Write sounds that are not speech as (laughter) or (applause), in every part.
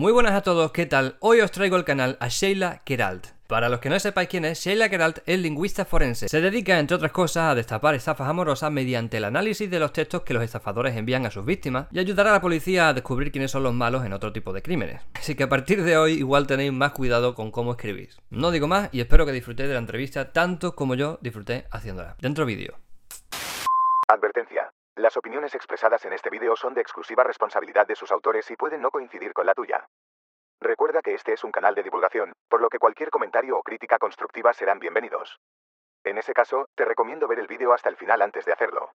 Muy buenas a todos, ¿qué tal? Hoy os traigo al canal a Sheila Keralt. Para los que no sepáis quién es, Sheila Keralt es lingüista forense. Se dedica, entre otras cosas, a destapar estafas amorosas mediante el análisis de los textos que los estafadores envían a sus víctimas y ayudar a la policía a descubrir quiénes son los malos en otro tipo de crímenes. Así que a partir de hoy igual tenéis más cuidado con cómo escribís. No digo más y espero que disfrutéis de la entrevista tanto como yo disfruté haciéndola. Dentro vídeo. Advertencia. Las opiniones expresadas en este vídeo son de exclusiva responsabilidad de sus autores y pueden no coincidir con la tuya. Recuerda que este es un canal de divulgación, por lo que cualquier comentario o crítica constructiva serán bienvenidos. En ese caso, te recomiendo ver el vídeo hasta el final antes de hacerlo.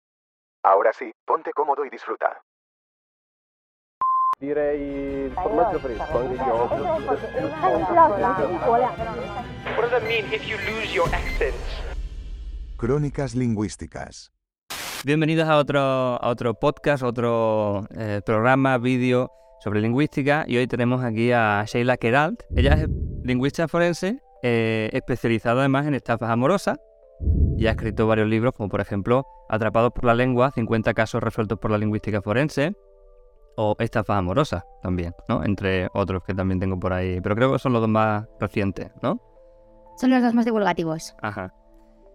Ahora sí, ponte cómodo y disfruta. Direi il formaggio fresco, anche io. What does that mean if you lose your accent? Crónicas lingüísticas. Bienvenidos a otro, a otro podcast, otro eh, programa, vídeo sobre lingüística y hoy tenemos aquí a Sheila Keralt. Ella es lingüista forense, eh, especializada además en estafas amorosas y ha escrito varios libros como por ejemplo Atrapados por la lengua, 50 casos resueltos por la lingüística forense o Estafas amorosas también, ¿no? Entre otros que también tengo por ahí, pero creo que son los dos más recientes, ¿no? Son los dos más divulgativos. Ajá.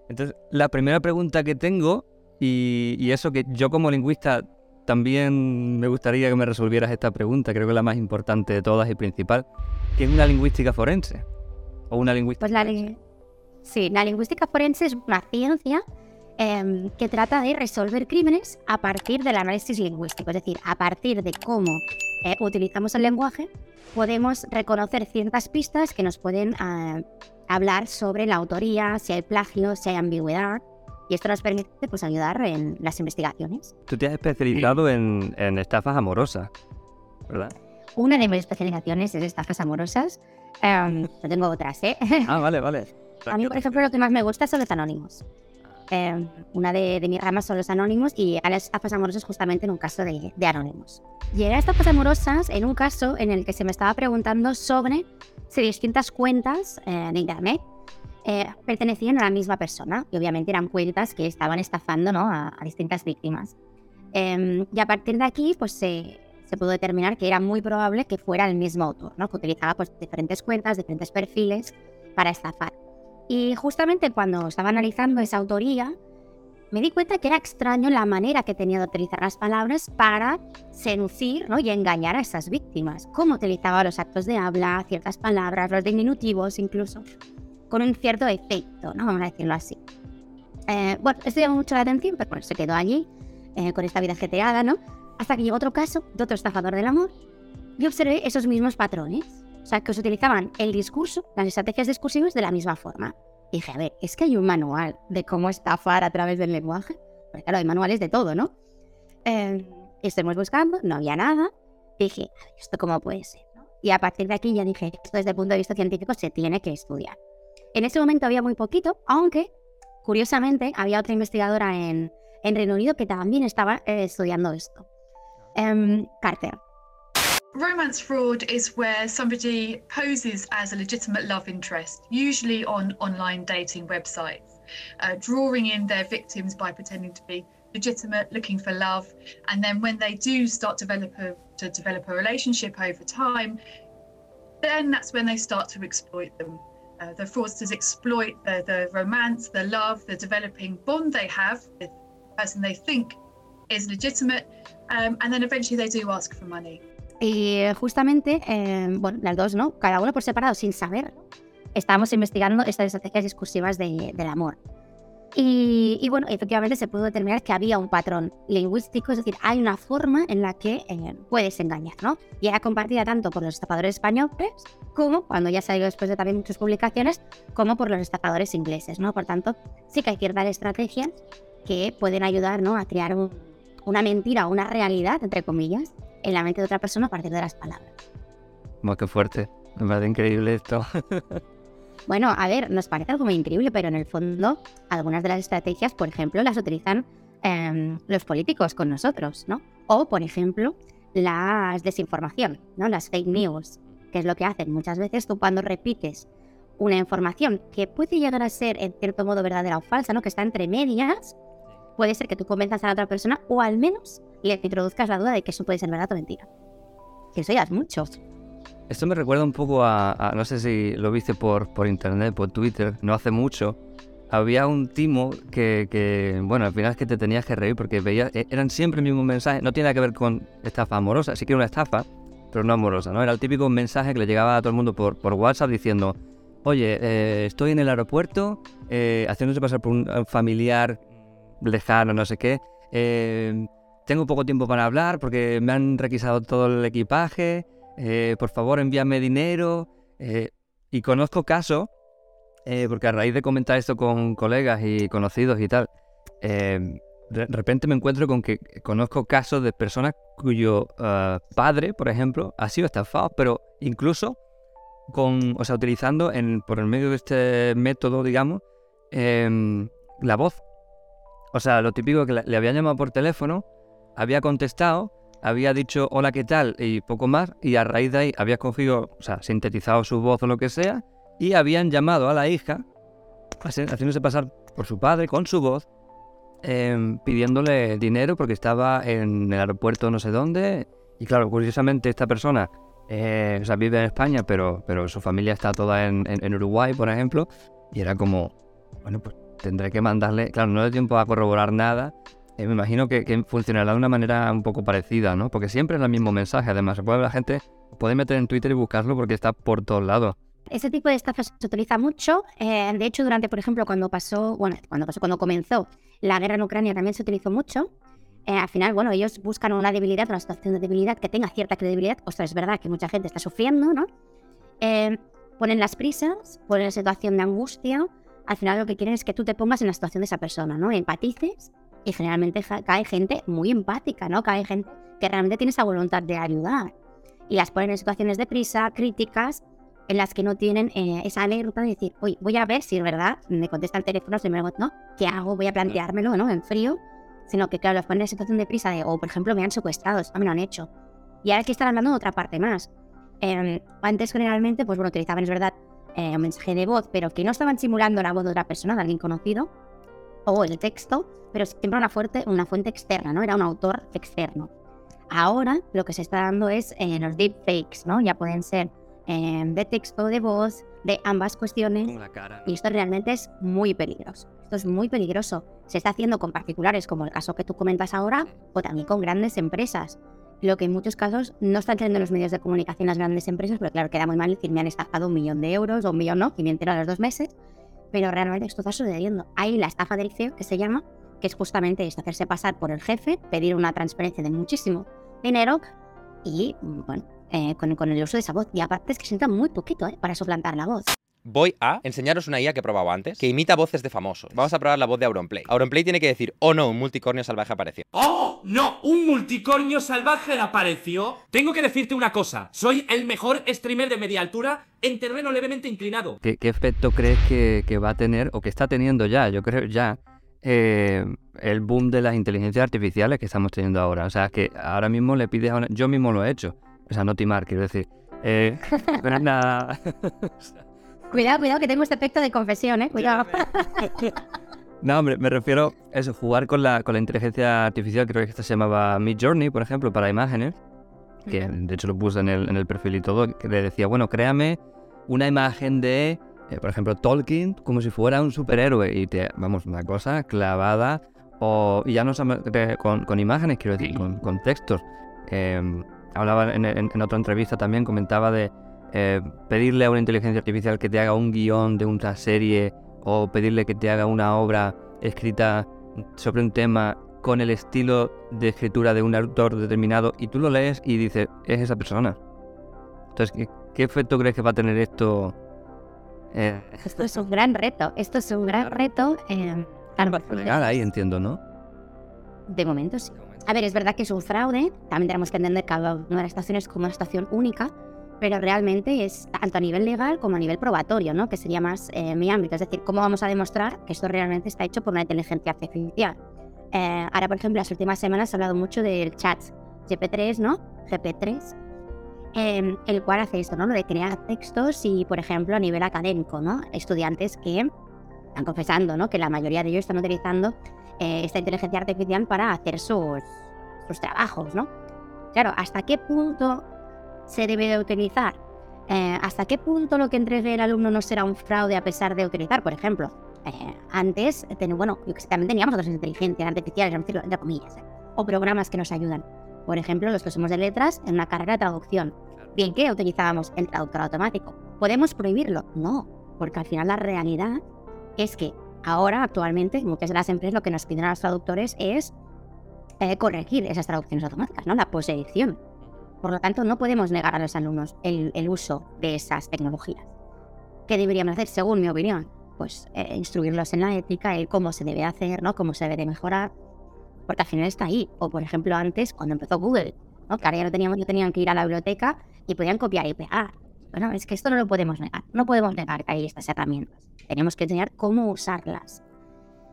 Entonces, la primera pregunta que tengo, y, y eso que yo como lingüista también me gustaría que me resolvieras esta pregunta, creo que es la más importante de todas y principal, ¿qué es una lingüística forense? ¿O una lingüística? Pues la, li- sí, la lingüística forense es una ciencia em, que trata de resolver crímenes a partir del análisis lingüístico, es decir, a partir de cómo eh, utilizamos el lenguaje, podemos reconocer ciertas pistas que nos pueden ah, hablar sobre la autoría, si hay plagio, si hay ambigüedad, y esto nos permite pues, ayudar en las investigaciones. Tú te has especializado en, en estafas amorosas, ¿verdad? Una de mis especializaciones es estafas amorosas. Em, yo tengo otras, ¿eh? Ah, vale, vale. A mí, por ejemplo, lo que más me gusta son los anónimos. Eh, una de, de mis ramas son los anónimos y a las estafas amorosas justamente en un caso de, de anónimos. Llegué a estafas amorosas en un caso en el que se me estaba preguntando sobre si distintas cuentas eh, de internet eh, pertenecían a la misma persona y obviamente eran cuentas que estaban estafando ¿no? a, a distintas víctimas. Eh, y a partir de aquí pues se, se pudo determinar que era muy probable que fuera el mismo autor, ¿no? que utilizaba pues, diferentes cuentas, diferentes perfiles para estafar. Y justamente cuando estaba analizando esa autoría, me di cuenta que era extraño la manera que tenía de utilizar las palabras para seducir ¿no? y engañar a esas víctimas. Cómo utilizaba los actos de habla, ciertas palabras, los diminutivos incluso, con un cierto efecto, ¿no? vamos a decirlo así. Eh, bueno, esto llamó mucho la atención, pero bueno, se quedó allí, eh, con esta vida ajetreada, ¿no? Hasta que llegó otro caso de otro estafador del amor y observé esos mismos patrones. O sea, que se utilizaban el discurso, las estrategias discursivas de la misma forma. Dije, a ver, es que hay un manual de cómo estafar a través del lenguaje. Porque claro, hay manuales de todo, ¿no? Eh, estuvimos buscando, no había nada. Dije, ¿esto cómo puede ser? Y a partir de aquí ya dije, esto desde el punto de vista científico se tiene que estudiar. En ese momento había muy poquito, aunque, curiosamente, había otra investigadora en, en Reino Unido que también estaba eh, estudiando esto. Em, Carter. Romance fraud is where somebody poses as a legitimate love interest, usually on online dating websites, uh, drawing in their victims by pretending to be legitimate, looking for love, and then when they do start develop a, to develop a relationship over time, then that's when they start to exploit them. Uh, the fraudsters exploit the, the romance, the love, the developing bond they have with the person they think is legitimate, um, and then eventually they do ask for money. Y justamente, eh, bueno, las dos, ¿no? Cada uno por separado, sin saber, estábamos investigando estas estrategias discursivas de- del amor. Y, y, bueno, efectivamente se pudo determinar que había un patrón lingüístico, es decir, hay una forma en la que eh, puedes engañar, ¿no? Y era compartida tanto por los estafadores españoles como, cuando ya salió después de también muchas publicaciones, como por los estafadores ingleses, ¿no? Por tanto, sí que hay ciertas estrategias que pueden ayudar, ¿no? A crear un- una mentira o una realidad, entre comillas, en la mente de otra persona a partir de las palabras. Bueno, qué fuerte. Me parece increíble esto. (laughs) Bueno, a ver, nos parece algo muy increíble, pero en el fondo algunas de las estrategias, por ejemplo, las utilizan em, los políticos con nosotros, ¿no? O, por ejemplo, las desinformación, ¿no? Las fake news, que es lo que hacen muchas veces tú cuando repites una información que puede llegar a ser en cierto modo verdadera o falsa, ¿no? Que está entre medias, puede ser que tú convenzas a la otra persona o al menos le introduzcas la duda de que eso puede ser verdad o mentira. Que eso ya es mucho. Esto me recuerda un poco a, no sé si lo viste por, por internet, por Twitter, no hace mucho. Había un timo que, bueno, al final es que te tenías que reír porque veías, e- eran siempre el mismo mensaje, no tiene que ver con estafa amorosa, sí que era una estafa, pero no amorosa, ¿no? Era el típico mensaje que le llegaba a todo el mundo por, por WhatsApp diciendo, oye, eh, estoy en el aeropuerto, eh, haciéndose pasar por un familiar lejano, no sé qué, eh, tengo poco tiempo para hablar porque me han requisado todo el equipaje, eh, por favor envíame dinero. eh, y conozco casos, eh, porque a raíz de comentar esto con colegas y conocidos y tal, eh, de repente me encuentro con que conozco casos de personas cuyo padre, por ejemplo, ha sido estafado, pero incluso con, o sea, utilizando en, por el medio de este método, digamos, em, la voz. O sea, lo típico que le habían llamado por teléfono, había contestado, había dicho hola, ¿qué tal? y poco más, y a raíz de ahí había cogido, o sea, sintetizado su voz o lo que sea, y habían llamado a la hija, haci- haciéndose pasar por su padre con su voz, em, pidiéndole dinero porque estaba en el aeropuerto no sé dónde. Y claro, curiosamente esta persona eh, o sea, vive en España, pero, pero su familia está toda en, en- en Uruguay, por ejemplo. Y era como, bueno, pues tendré que mandarle, claro, no le tiempo a corroborar nada. Eh, me imagino que, que funcionará de una manera un poco parecida, ¿no? Porque siempre es el mismo mensaje. Además, se puede, la gente puede meter en Twitter y buscarlo porque está por todos lados. Ese tipo de estafas se utiliza mucho. eh, de hecho, durante, por ejemplo, cuando pasó, bueno, cuando pasó, cuando comenzó la guerra en Ucrania también se utilizó mucho. Eh, al final, bueno, ellos buscan una debilidad, una situación de debilidad que tenga cierta credibilidad. Ostras, es verdad que mucha gente está sufriendo, ¿no? Eh, ponen las prisas, ponen la situación de angustia. Al final lo que quieren es que tú te pongas en la situación de esa persona, ¿no? Empatices y generalmente cae gente muy empática, ¿no? Cae gente que realmente tiene esa voluntad de ayudar. Y las ponen en situaciones de prisa, críticas, en las que no tienen eh, esa alerta de decir, oye, voy a ver si es verdad, me contesta el teléfono, si me no, ¿qué hago? Voy a planteármelo, ¿no? En frío, sino que, claro, los ponen en situación de prisa de, o por ejemplo, me han secuestrado, esto me lo han hecho. Y ahora que están hablando de otra parte más. Em, antes, generalmente, pues bueno, utilizaban, es verdad, eh, un mensaje de voz, pero que no estaban simulando la voz de otra persona, de alguien conocido, o el texto, pero siempre una fuente, una fuente externa, ¿no? Era un autor externo. Ahora lo que se está dando es eh, los deepfakes, ¿no? Ya pueden ser eh, de texto, de voz, de ambas cuestiones. la cara. Y esto realmente es muy peligroso. Esto es muy peligroso. Se está haciendo con particulares, como el caso que tú comentas ahora, o también con grandes empresas. Lo que en muchos casos no están teniendo los medios de comunicación las grandes empresas, pero claro, queda muy mal decir me han estafado un millón de euros o un millón no, y me entero a los dos meses. Pero realmente esto está sucediendo. Hay la estafa del CEO, que se llama, que es justamente hacerse pasar por el jefe, pedir una transferencia de muchísimo dinero y, mm, bueno, eh, con, el uso de esa voz. Y aparte es que se muy poquito ¿eh? para suplantar la voz. Voy a enseñaros una IA que he probado antes, que imita voces de famosos. Vamos a probar la voz de Auronplay. Auronplay tiene que decir, oh no, un multicornio salvaje apareció. ¡Oh! ¡No! ¡Un multicornio salvaje apareció! Tengo que decirte una cosa. Soy el mejor streamer de media altura en terreno levemente inclinado. ¿Qué, qué efecto crees que, que va a tener o que está teniendo ya? Yo creo ya eh, el boom de las inteligencias artificiales que estamos teniendo ahora. O sea, que ahora mismo le pides a una... Yo mismo lo he hecho. O sea, no timar, quiero decir. Eh, (laughs) no es nada... (laughs) Cuidado, cuidado, que tengo este efecto de confesión, ¿eh? Cuidado. (laughs) No, hombre, me refiero a eso, jugar con la, con la inteligencia artificial. Creo que esta se llamaba Mid Journey, por ejemplo, para imágenes. Que de hecho lo puse en el, en el perfil y todo. Que le decía, bueno, créame una imagen de, eh, por ejemplo, Tolkien como si fuera un superhéroe. Y te, vamos, una cosa clavada. O, y ya no con, con imágenes, quiero decir, con, con textos. Eh, hablaba en, en- en otra entrevista también, comentaba de eh, pedirle a una inteligencia artificial que te haga un guion de una serie o pedirle que te haga una obra escrita sobre un tema con el estilo de escritura de un autor determinado y tú lo lees y dices, es esa persona. Entonces, ¿qué, qué efecto crees que va a tener esto? Eh, Esto es un gran reto. Esto es un gran reto. eh, legal ahí, entiendo, ¿no? de momento sí. A ver, es verdad que es un fraude. También tenemos que entender cada una de las estaciones como una estación única. Pero realmente es tanto a nivel legal como a nivel probatorio, ¿no? Que sería más eh, mi ámbito. Es decir, ¿cómo vamos a demostrar que esto realmente está hecho por una inteligencia artificial? Eh, ahora, por ejemplo, las últimas semanas se ha hablado mucho del chat GP3, ¿no? GP3, eh, el cual hace esto, ¿no? Lo de crear textos y, por ejemplo, a nivel académico, ¿no? Estudiantes que están confesando, ¿no? Que la mayoría de ellos están utilizando eh, esta inteligencia artificial para hacer sus, sus trabajos, ¿no? Claro, ¿hasta qué punto se debe de utilizar? Eh, ¿Hasta qué punto lo que entregue el alumno no será un fraude a pesar de utilizar, por ejemplo, eh, antes, ten- bueno, también teníamos otras inteligencias artificiales, entre comillas, o programas que nos ayudan. Por ejemplo, los que somos de letras en una carrera de traducción. Bien, ¿qué utilizábamos? El traductor automático. ¿Podemos prohibirlo? No, porque al final la realidad es que ahora, actualmente, muchas de las empresas lo que nos piden a los traductores es eh, corregir esas traducciones automáticas, ¿no? La posedición. Por lo tanto, no podemos negar a los alumnos el, uso de esas tecnologías. ¿Qué deberíamos hacer, según mi opinión? Pues eh, instruirlos en la ética, el cómo se debe hacer, ¿no? Cómo se debe de mejorar. Porque al final está ahí. O, por ejemplo, antes, cuando empezó Google, ¿no? Que ahora ya no teníamos, ya tenían que ir a la biblioteca y podían copiar y pegar. Bueno, es que esto no lo podemos negar. No podemos negar que hay estas herramientas. Tenemos que enseñar cómo usarlas.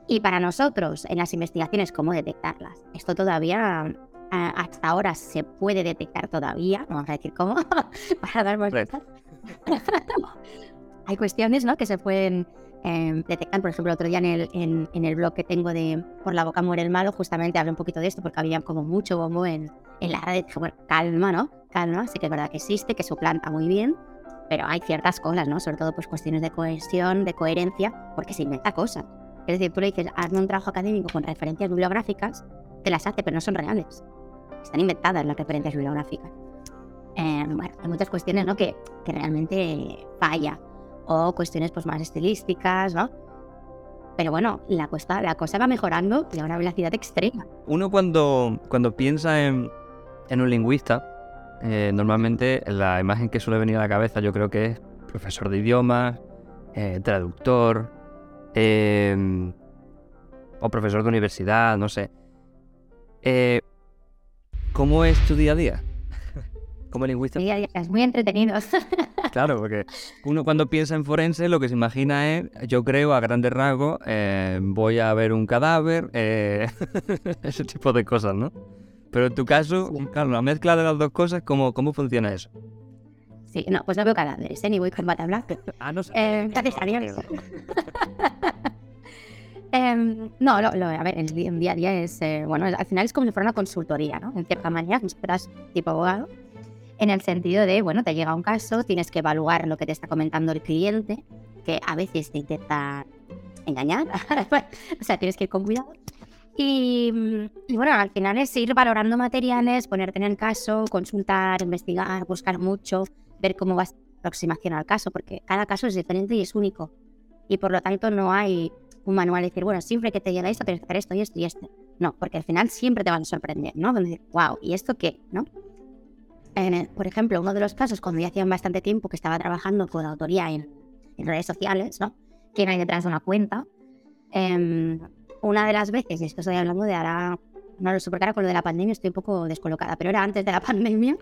Y para nosotros, en las investigaciones, cómo detectarlas. Esto todavía, hasta ahora, se puede detectar todavía. Vamos a decir cómo, (laughs) para darnos Red. (laughs) Hay cuestiones ¿no? que se pueden eh, detectar. Por ejemplo, el otro día en el, en, en el blog que tengo de Por la boca muere el malo, justamente hablé un poquito de esto porque había como mucho bombo en, en la red. Dije, bueno, calma, ¿no? Calma, sí que es verdad que existe, que suplanta muy bien, pero hay ciertas cosas, ¿no? Sobre todo pues cuestiones de cohesión, de coherencia, porque se inventa cosas. Es decir, tú le dices, hazme un trabajo académico con referencias bibliográficas, te las hace, pero no son reales. Están inventadas las referencias bibliográficas. Eh, bueno, hay muchas cuestiones, ¿no? Que, que realmente falla. O cuestiones pues más estilísticas, ¿no? Pero bueno, la, cuesta, la cosa va mejorando y a una velocidad extrema. Uno cuando, cuando piensa en, en un lingüista, eh, normalmente la imagen que suele venir a la cabeza yo creo que es profesor de idiomas, eh, traductor, o profesor de universidad, no sé. ¿Cómo es tu día a día? (laughs) Como lingüista. Día a día, Es muy entretenido. (laughs) Claro, porque uno cuando piensa en forense lo que se imagina es, yo creo a grandes rasgos, eh, voy a ver un cadáver, eh, (laughs) ese tipo de cosas, ¿no? Pero en tu caso, claro, la mezcla de las dos cosas, ¿cómo, cómo funciona eso? sí, no, pues no veo cadáveres, ¿eh? Ni voy con bata blanca. Ah, no sé. Eh, gracias a Dios. Em, no, lo, lo- a ver, el día, a día es, eh, bueno, al final es como si fuera una consultoría, ¿no? En cierta manera, fueras tipo abogado, en el sentido de, bueno, te llega un caso, tienes que evaluar lo que te está comentando el cliente, que a veces te intenta engañar, (laughs) o sea, tienes que ir con cuidado. Y, y bueno, al final es ir valorando materiales, ponerte en el caso, consultar, investigar, buscar mucho, ver cómo va a ser la aproximación al caso, porque cada caso es diferente y es único. Y por lo tanto no hay un manual de decir, bueno, siempre que te llega esto tienes que hacer esto y esto y esto. No, porque al final siempre te van a sorprender, ¿no? Van a decir, wow, ¿y esto qué? ¿No? En el- por ejemplo, uno de los casos, cuando ya hacía bastante tiempo que estaba trabajando con autoría en, en redes sociales, ¿no? Que hay detrás de una cuenta. em, una de las veces, y esto estoy hablando de ahora, no lo claro con lo de la pandemia, estoy un poco descolocada, pero era antes de la (laughs) pandemia.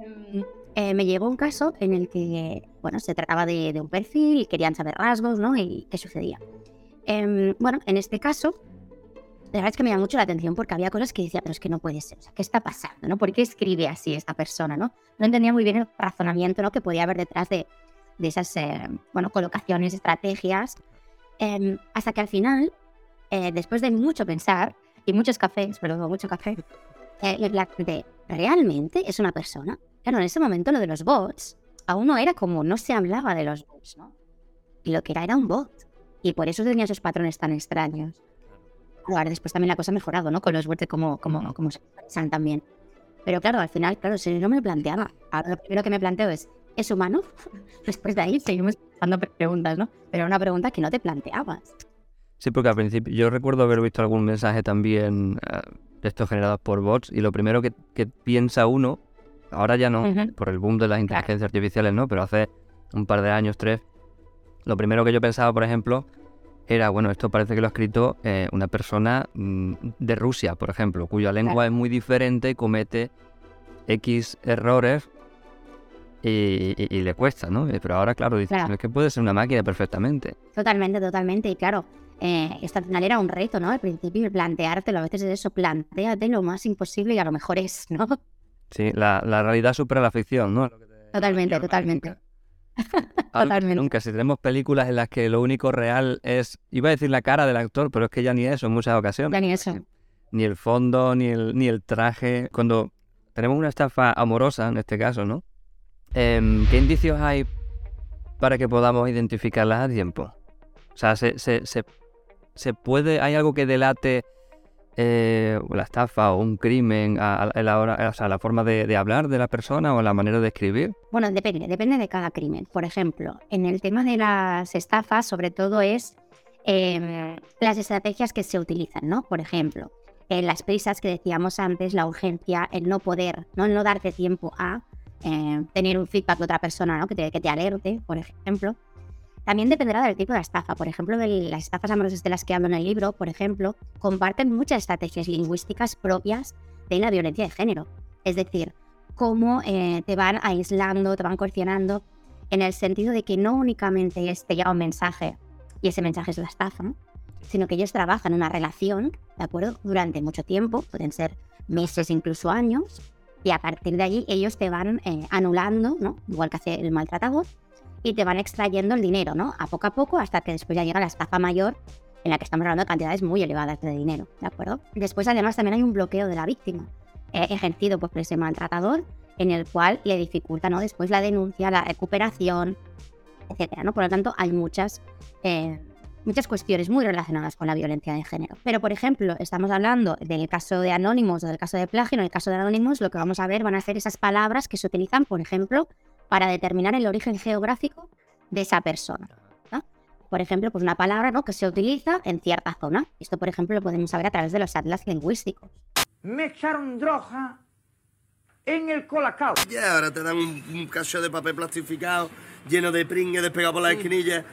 em, eh, me llegó un caso en el que, bueno, se trataba de, de un perfil y querían saber rasgos, ¿no? Y qué sucedía. Em, bueno, en este caso, la verdad es que me llamó mucho la atención porque había cosas que decía, pero es que no puede ser, o sea, ¿qué está pasando, no? ¿Por qué escribe así esta persona, no? No entendía muy bien el razonamiento, ¿no? Que podía haber detrás de, de esas, eh, bueno, colocaciones, estrategias, Em, hasta que al final, eh, después de mucho pensar y muchos cafés, pero mucho café, (laughs) eh, la de, ¿realmente es una persona? Claro, en ese momento lo de los bots aún no era como, no se hablaba de los bots, ¿no? Y lo que era era un bot. Y por eso tenía esos patrones tan extraños. Ahora después también la cosa ha mejorado, ¿no? Con los de cómo, cómo, cómo se expresan también. Pero claro, al final, claro, si no me lo planteaba. Ahora lo primero que me planteo es, ¿es humano? (laughs) Después de ahí seguimos haciendo preguntas, ¿no? Pero era una pregunta que no te planteabas. Sí, porque al principio yo recuerdo haber visto algún mensaje también eh, de estos generados por bots y lo primero que, que piensa uno, ahora ya no, Ujú. por el boom de las inteligencias artificiales, ¿no? Pero hace un par de años, tres, lo primero que yo pensaba, por ejemplo, era, bueno, esto parece que lo ha escrito eh, una persona mm, de Rusia, por ejemplo, cuya lengua es muy diferente, comete X errores y, y- y le cuesta, ¿no? Eh, Pero ahora, claro, dices, Claro. es que puede ser una máquina perfectamente. Totalmente, totalmente. Y claro, eh, esto al final era un reto, ¿no? Al principio, el planteártelo, a veces es eso, planteate lo más imposible y a lo mejor es, ¿no? Sí, la, la realidad supera la ficción, ¿no? Totalmente, totalmente. (laughs) Totalmente. Nunca, si tenemos películas en las que lo único real es, iba a decir la cara del actor, pero es que ya ni eso en muchas ocasiones. Ya ni eso. Ni el fondo, ni el, ni el traje. Cuando tenemos una estafa amorosa, en este caso, ¿no? Em, ¿Qué indicios hay para que podamos identificarlas a tiempo? O sea, ¿se, se, se- se puede, hay algo que delate eh, la estafa o un crimen a, la hora, o sea, la forma de, hablar de la persona o la manera de escribir? Bueno, depende, depende de cada crimen. Por ejemplo, en el tema de las estafas, sobre todo es eh, las estrategias que se utilizan, ¿no? Por ejemplo, en las prisas que decíamos antes, la urgencia, el no poder, no, el no darte tiempo a eh, tener un feedback de otra persona, ¿no? Que te, que te alerte, por ejemplo. También dependerá del tipo de estafa. Por ejemplo, las estafas amorosas de las que hablo en el libro, por ejemplo, comparten muchas estrategias lingüísticas propias de la violencia de género. Es decir, cómo eh, te van aislando, te van coercionando, en el sentido de que no únicamente es te llega un mensaje y ese mensaje es la estafa, ¿no? sino que ellos trabajan una relación, ¿de acuerdo? Durante mucho tiempo, pueden ser meses, incluso años, y a partir de allí ellos te van eh, anulando, ¿no? Igual que hace el maltratador, y te van extrayendo el dinero, ¿no? A poco a poco, hasta que después ya llega la estafa mayor, en la que estamos hablando de cantidades muy elevadas de dinero, ¿de acuerdo? Después, además, también hay un bloqueo de la víctima, eh, ejercido pues, por ese maltratador, en el cual le dificulta, ¿no? Después la denuncia, la recuperación, etcétera, ¿no? Por lo tanto, hay muchas, eh, muchas cuestiones muy relacionadas con la violencia de género. Pero, por ejemplo, estamos hablando del caso de Anonymous o del caso de plagio. En el caso de Anonymous, lo que vamos a ver van a ser esas palabras que se utilizan, por ejemplo, para determinar el origen geográfico de esa persona. ¿no? Por ejemplo, pues una palabra ¿no? que se utiliza en cierta zona. Esto, por ejemplo, lo podemos saber a través de los atlas lingüísticos. Me echaron droga en el colacao. Y ahora te dan un, un cacho de papel plastificado lleno de pringue despegado por las esquinillas.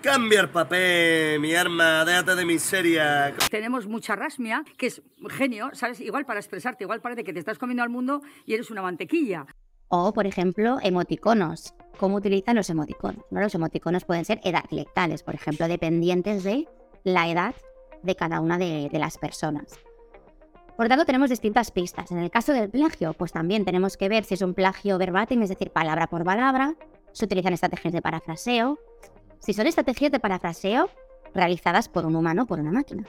Cambia el papel, mi arma, déjate de miseria. Tenemos mucha rasmia, que es genio, ¿sabes? Igual para expresarte, igual parece que te estás comiendo al mundo y eres una mantequilla. O, por ejemplo, emoticonos. ¿Cómo utilizan los emoticonos? ¿no? Los emoticonos pueden ser edadlectales, por ejemplo, dependientes de la edad de cada una de, de las personas. Por tanto, tenemos distintas pistas. En el caso del plagio, pues también tenemos que ver si es un plagio verbatim, es decir, palabra por palabra. Se utilizan estrategias de parafraseo. Si son estrategias de parafraseo realizadas por un humano o por una máquina.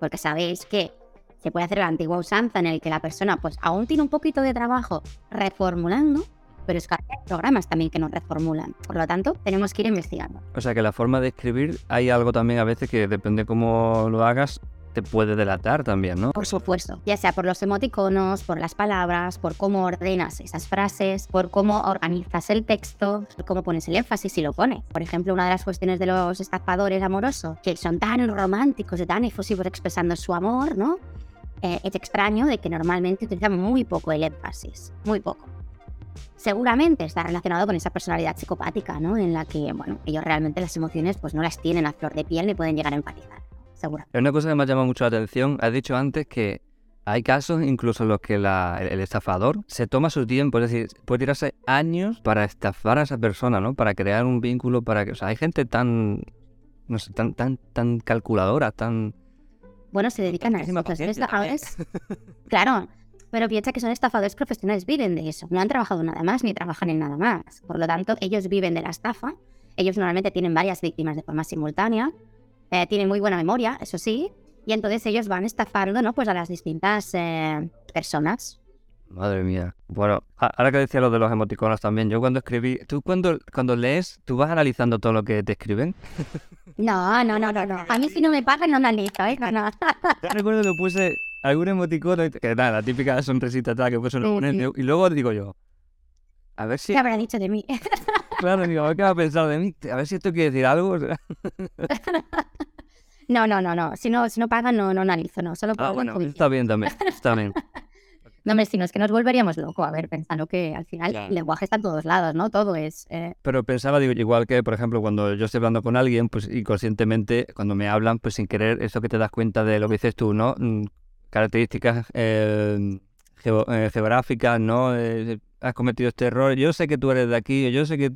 Porque sabéis que se puede hacer la antigua usanza en el que la persona pues aún tiene un poquito de trabajo reformulando, pero es que hay programas también que nos reformulan. Por lo tanto, tenemos que ir investigando. O sea que la forma de escribir, hay algo también a veces que depende cómo lo hagas, te puede delatar también, ¿no? Por supuesto, ya sea por los emoticonos, por las palabras, por cómo ordenas esas frases, por cómo organizas el texto, por cómo pones el énfasis si lo pones. Por ejemplo, una de las cuestiones de los estafadores amorosos, que son tan románticos y tan efusivos expresando su amor, ¿no? Eh, es extraño de que normalmente utilizan muy poco el énfasis, muy poco. Seguramente está relacionado con esa personalidad psicopática, ¿no? En la que, bueno, ellos realmente las emociones pues no las tienen a flor de piel ni pueden llegar a empatizar, seguro. Una cosa que me ha llamado mucho la atención. Has dicho antes que hay casos incluso en los que el, el estafador se toma su tiempo, es decir, puede tirarse años para estafar a esa persona, ¿no? Para crear un vínculo, para que, o sea, hay gente tan, no sé, tan, tan, tan calculadora, tan... Bueno, se dedican a pues, también. estafadores. (laughs) claro, pero piensa que son estafadores profesionales, viven de eso. No han trabajado nada más ni trabajan en nada más. Por lo tanto, ellos viven de la estafa. Ellos normalmente tienen varias víctimas de forma simultánea. eh, tienen muy buena memoria, eso sí. Y entonces ellos van estafando, ¿no? Pues a las distintas eh, personas. Madre mía. Bueno, ahora que decía lo de los emoticonos también, yo cuando escribí, tú cuando, cuando lees, tú vas analizando todo lo que te escriben. (laughs) No, no, no, no, no. A mí si no me pagan no analizo, ¿eh? No, no. (laughs) Yo recuerdo que puse algún emoticono, que nada, la típica sonrisita tal que puse Sí, un sí. y luego digo yo, a ver si, ¿Qué habrá dicho de mí? (laughs) claro, digo, a ver qué va a pensar de mí, a ver si esto quiere decir algo. No, no, no, no. Si no, si no pagan, no, no analizo, no. Solo Ah, bueno, está bien también, está bien. No, hombre, si no es que nos volveríamos locos. A ver, pensando que al final Claro. el lenguaje está en todos lados, ¿no? Todo es. eh, Pero pensaba, digo, igual que, por ejemplo, cuando yo estoy hablando con alguien, pues inconscientemente, cuando me hablan, pues sin querer, eso que te das cuenta de lo que dices tú, ¿no? Mm, Características eh, geo- eh, geográficas, ¿no? Eh, has cometido este error, yo sé que tú eres de aquí, yo sé que...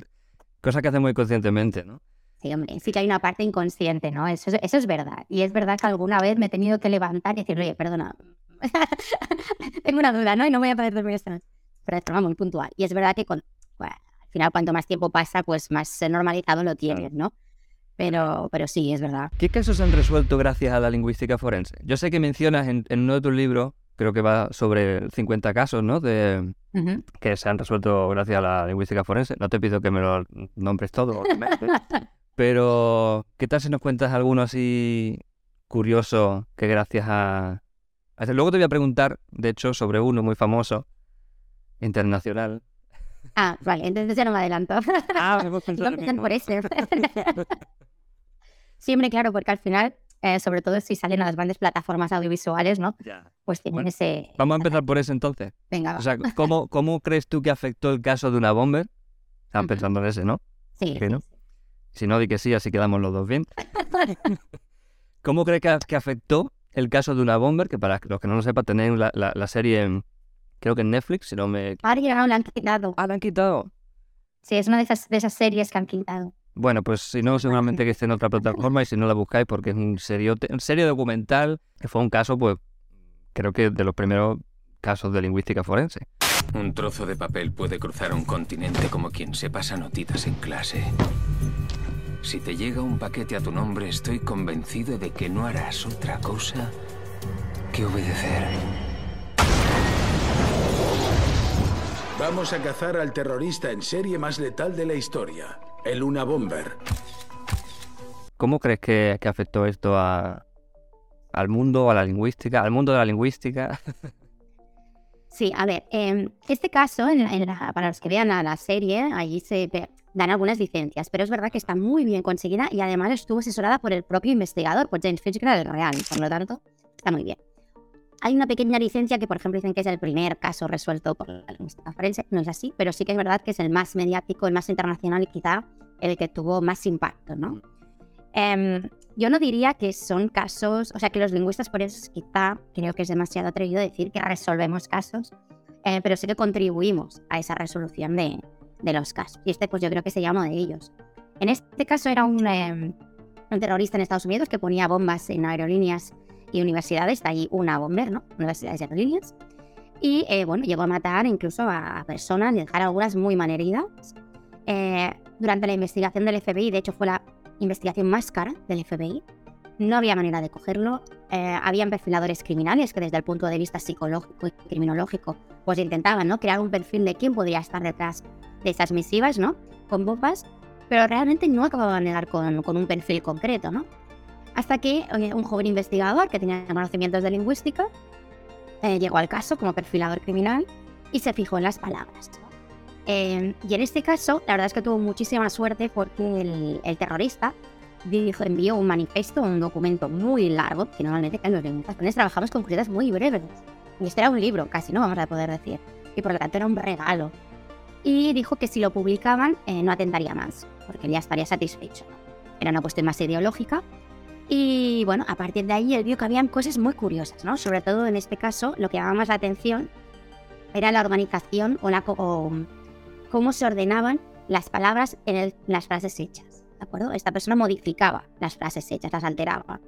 Cosas que haces muy conscientemente, ¿no? Sí, hombre, sí que hay una parte inconsciente, ¿no? Eso, es- eso es verdad. Y es verdad que alguna vez me he tenido que levantar y decir, oye, perdona, (laughs) tengo una duda, ¿no? Y no voy a poder dormir esta noche. Pero forma muy puntual. Y es verdad que con, bueno, al final cuanto más tiempo pasa, pues más eh, normalizado lo tienes, ¿no? Pero, pero sí, es verdad. ¿Qué casos se han resuelto gracias a la lingüística forense? Yo sé que mencionas en, en uno de tus libros creo que va sobre 50 casos, ¿no? De, Ujú. que se han resuelto gracias a la lingüística forense. No te pido que me lo nombres todo, (laughs) pero ¿qué tal si nos cuentas alguno así curioso que gracias a... Luego te voy a preguntar, de hecho, sobre uno muy famoso, internacional. Ah, vale, entonces ya no me adelanto. (laughs) Ah, hemos Iba a empezar por ese. sí, hombre, claro, porque al final, eh, sobre todo si salen a las grandes plataformas audiovisuales, ¿no? Ya. Pues tienen Bueno, ese... Vamos a empezar por ese entonces. Venga, va. O sea, ¿cómo, ¿cómo crees tú que afectó el caso de una bomber? Estaban pensando en ese, ¿no? Sí, no. Si no, di que sí, así quedamos los dos bien. (laughs) ¿Cómo crees que, que afectó el caso de una bomber? Que para los que no lo sepan, tenéis la, la- la serie, en- creo que en Netflix, si no me... Ya no la han quitado. Ah, la han quitado. Sí, es una de esas, de esas series que han quitado. Bueno, pues si no, seguramente que esté en otra plataforma y si no la buscáis porque es un serio, un serie documental que fue un caso, pues, creo que de los primeros casos de lingüística forense. Un trozo de papel puede cruzar un continente como quien se pasa notitas en clase. Si te llega un paquete a tu nombre, estoy convencido de que no harás otra cosa que obedecer. Vamos a cazar al terrorista en serie más letal de la historia, el Una Bomber. ¿Cómo crees que, que afectó esto a, al mundo, a la lingüística, al mundo de la lingüística? (laughs) Sí, a ver, em, este caso, en la- en la- para los que vean la, la serie, allí se ve- dan algunas licencias, pero es verdad que está muy bien conseguida y además estuvo asesorada por el propio investigador, por James Fitzgerald Real, por lo tanto, está muy bien. Hay una pequeña licencia que, por ejemplo, dicen que es el primer caso resuelto por la lingüística forense, no es así, pero sí que es verdad que es el más mediático, el más internacional y quizá el que tuvo más impacto, ¿no? Em, yo no diría que son casos, o sea, que los lingüistas por eso quizá creo que es demasiado atrevido decir que resolvemos casos, eh, pero sí que contribuimos a esa resolución de, de los casos. Y este pues yo creo que sería uno de ellos. En este caso era un, em, un terrorista en Estados Unidos que ponía bombas en aerolíneas y universidades, de ahí una bomber, ¿no? Universidades y aerolíneas. Y eh, bueno, llegó a matar incluso a personas y dejar algunas muy malheridas. Eh, durante la investigación del FBI, de hecho fue la investigación más cara del FBI. No había manera de cogerlo. Eh, habían perfiladores criminales que desde el punto de vista psicológico y criminológico pues intentaban ¿no? crear un perfil de quién podría estar detrás de esas misivas, ¿no? Con bombas, pero realmente no acababan de dar con, con un perfil concreto, ¿no? Hasta que eh, un joven investigador que tenía conocimientos de lingüística eh, llegó al caso como perfilador criminal y se fijó en las palabras. Eh, y en este caso, la verdad es que tuvo muchísima suerte porque el, el terrorista dijo, envió un manifiesto, un documento muy largo, que normalmente en los forenses trabajamos con cositas muy breves. Y este era un libro, casi no vamos a poder decir. Y por lo tanto era un regalo. Y dijo que si lo publicaban eh, no atentaría más, porque él ya estaría satisfecho. Era una cuestión más ideológica. Y bueno, a partir de ahí él vio que habían cosas muy curiosas, ¿no? Sobre todo en este caso, lo que llamaba más la atención era la organización o, la, o cómo se ordenaban las palabras en el- las frases hechas. ¿De acuerdo? Esta persona modificaba las frases hechas, las alteraba.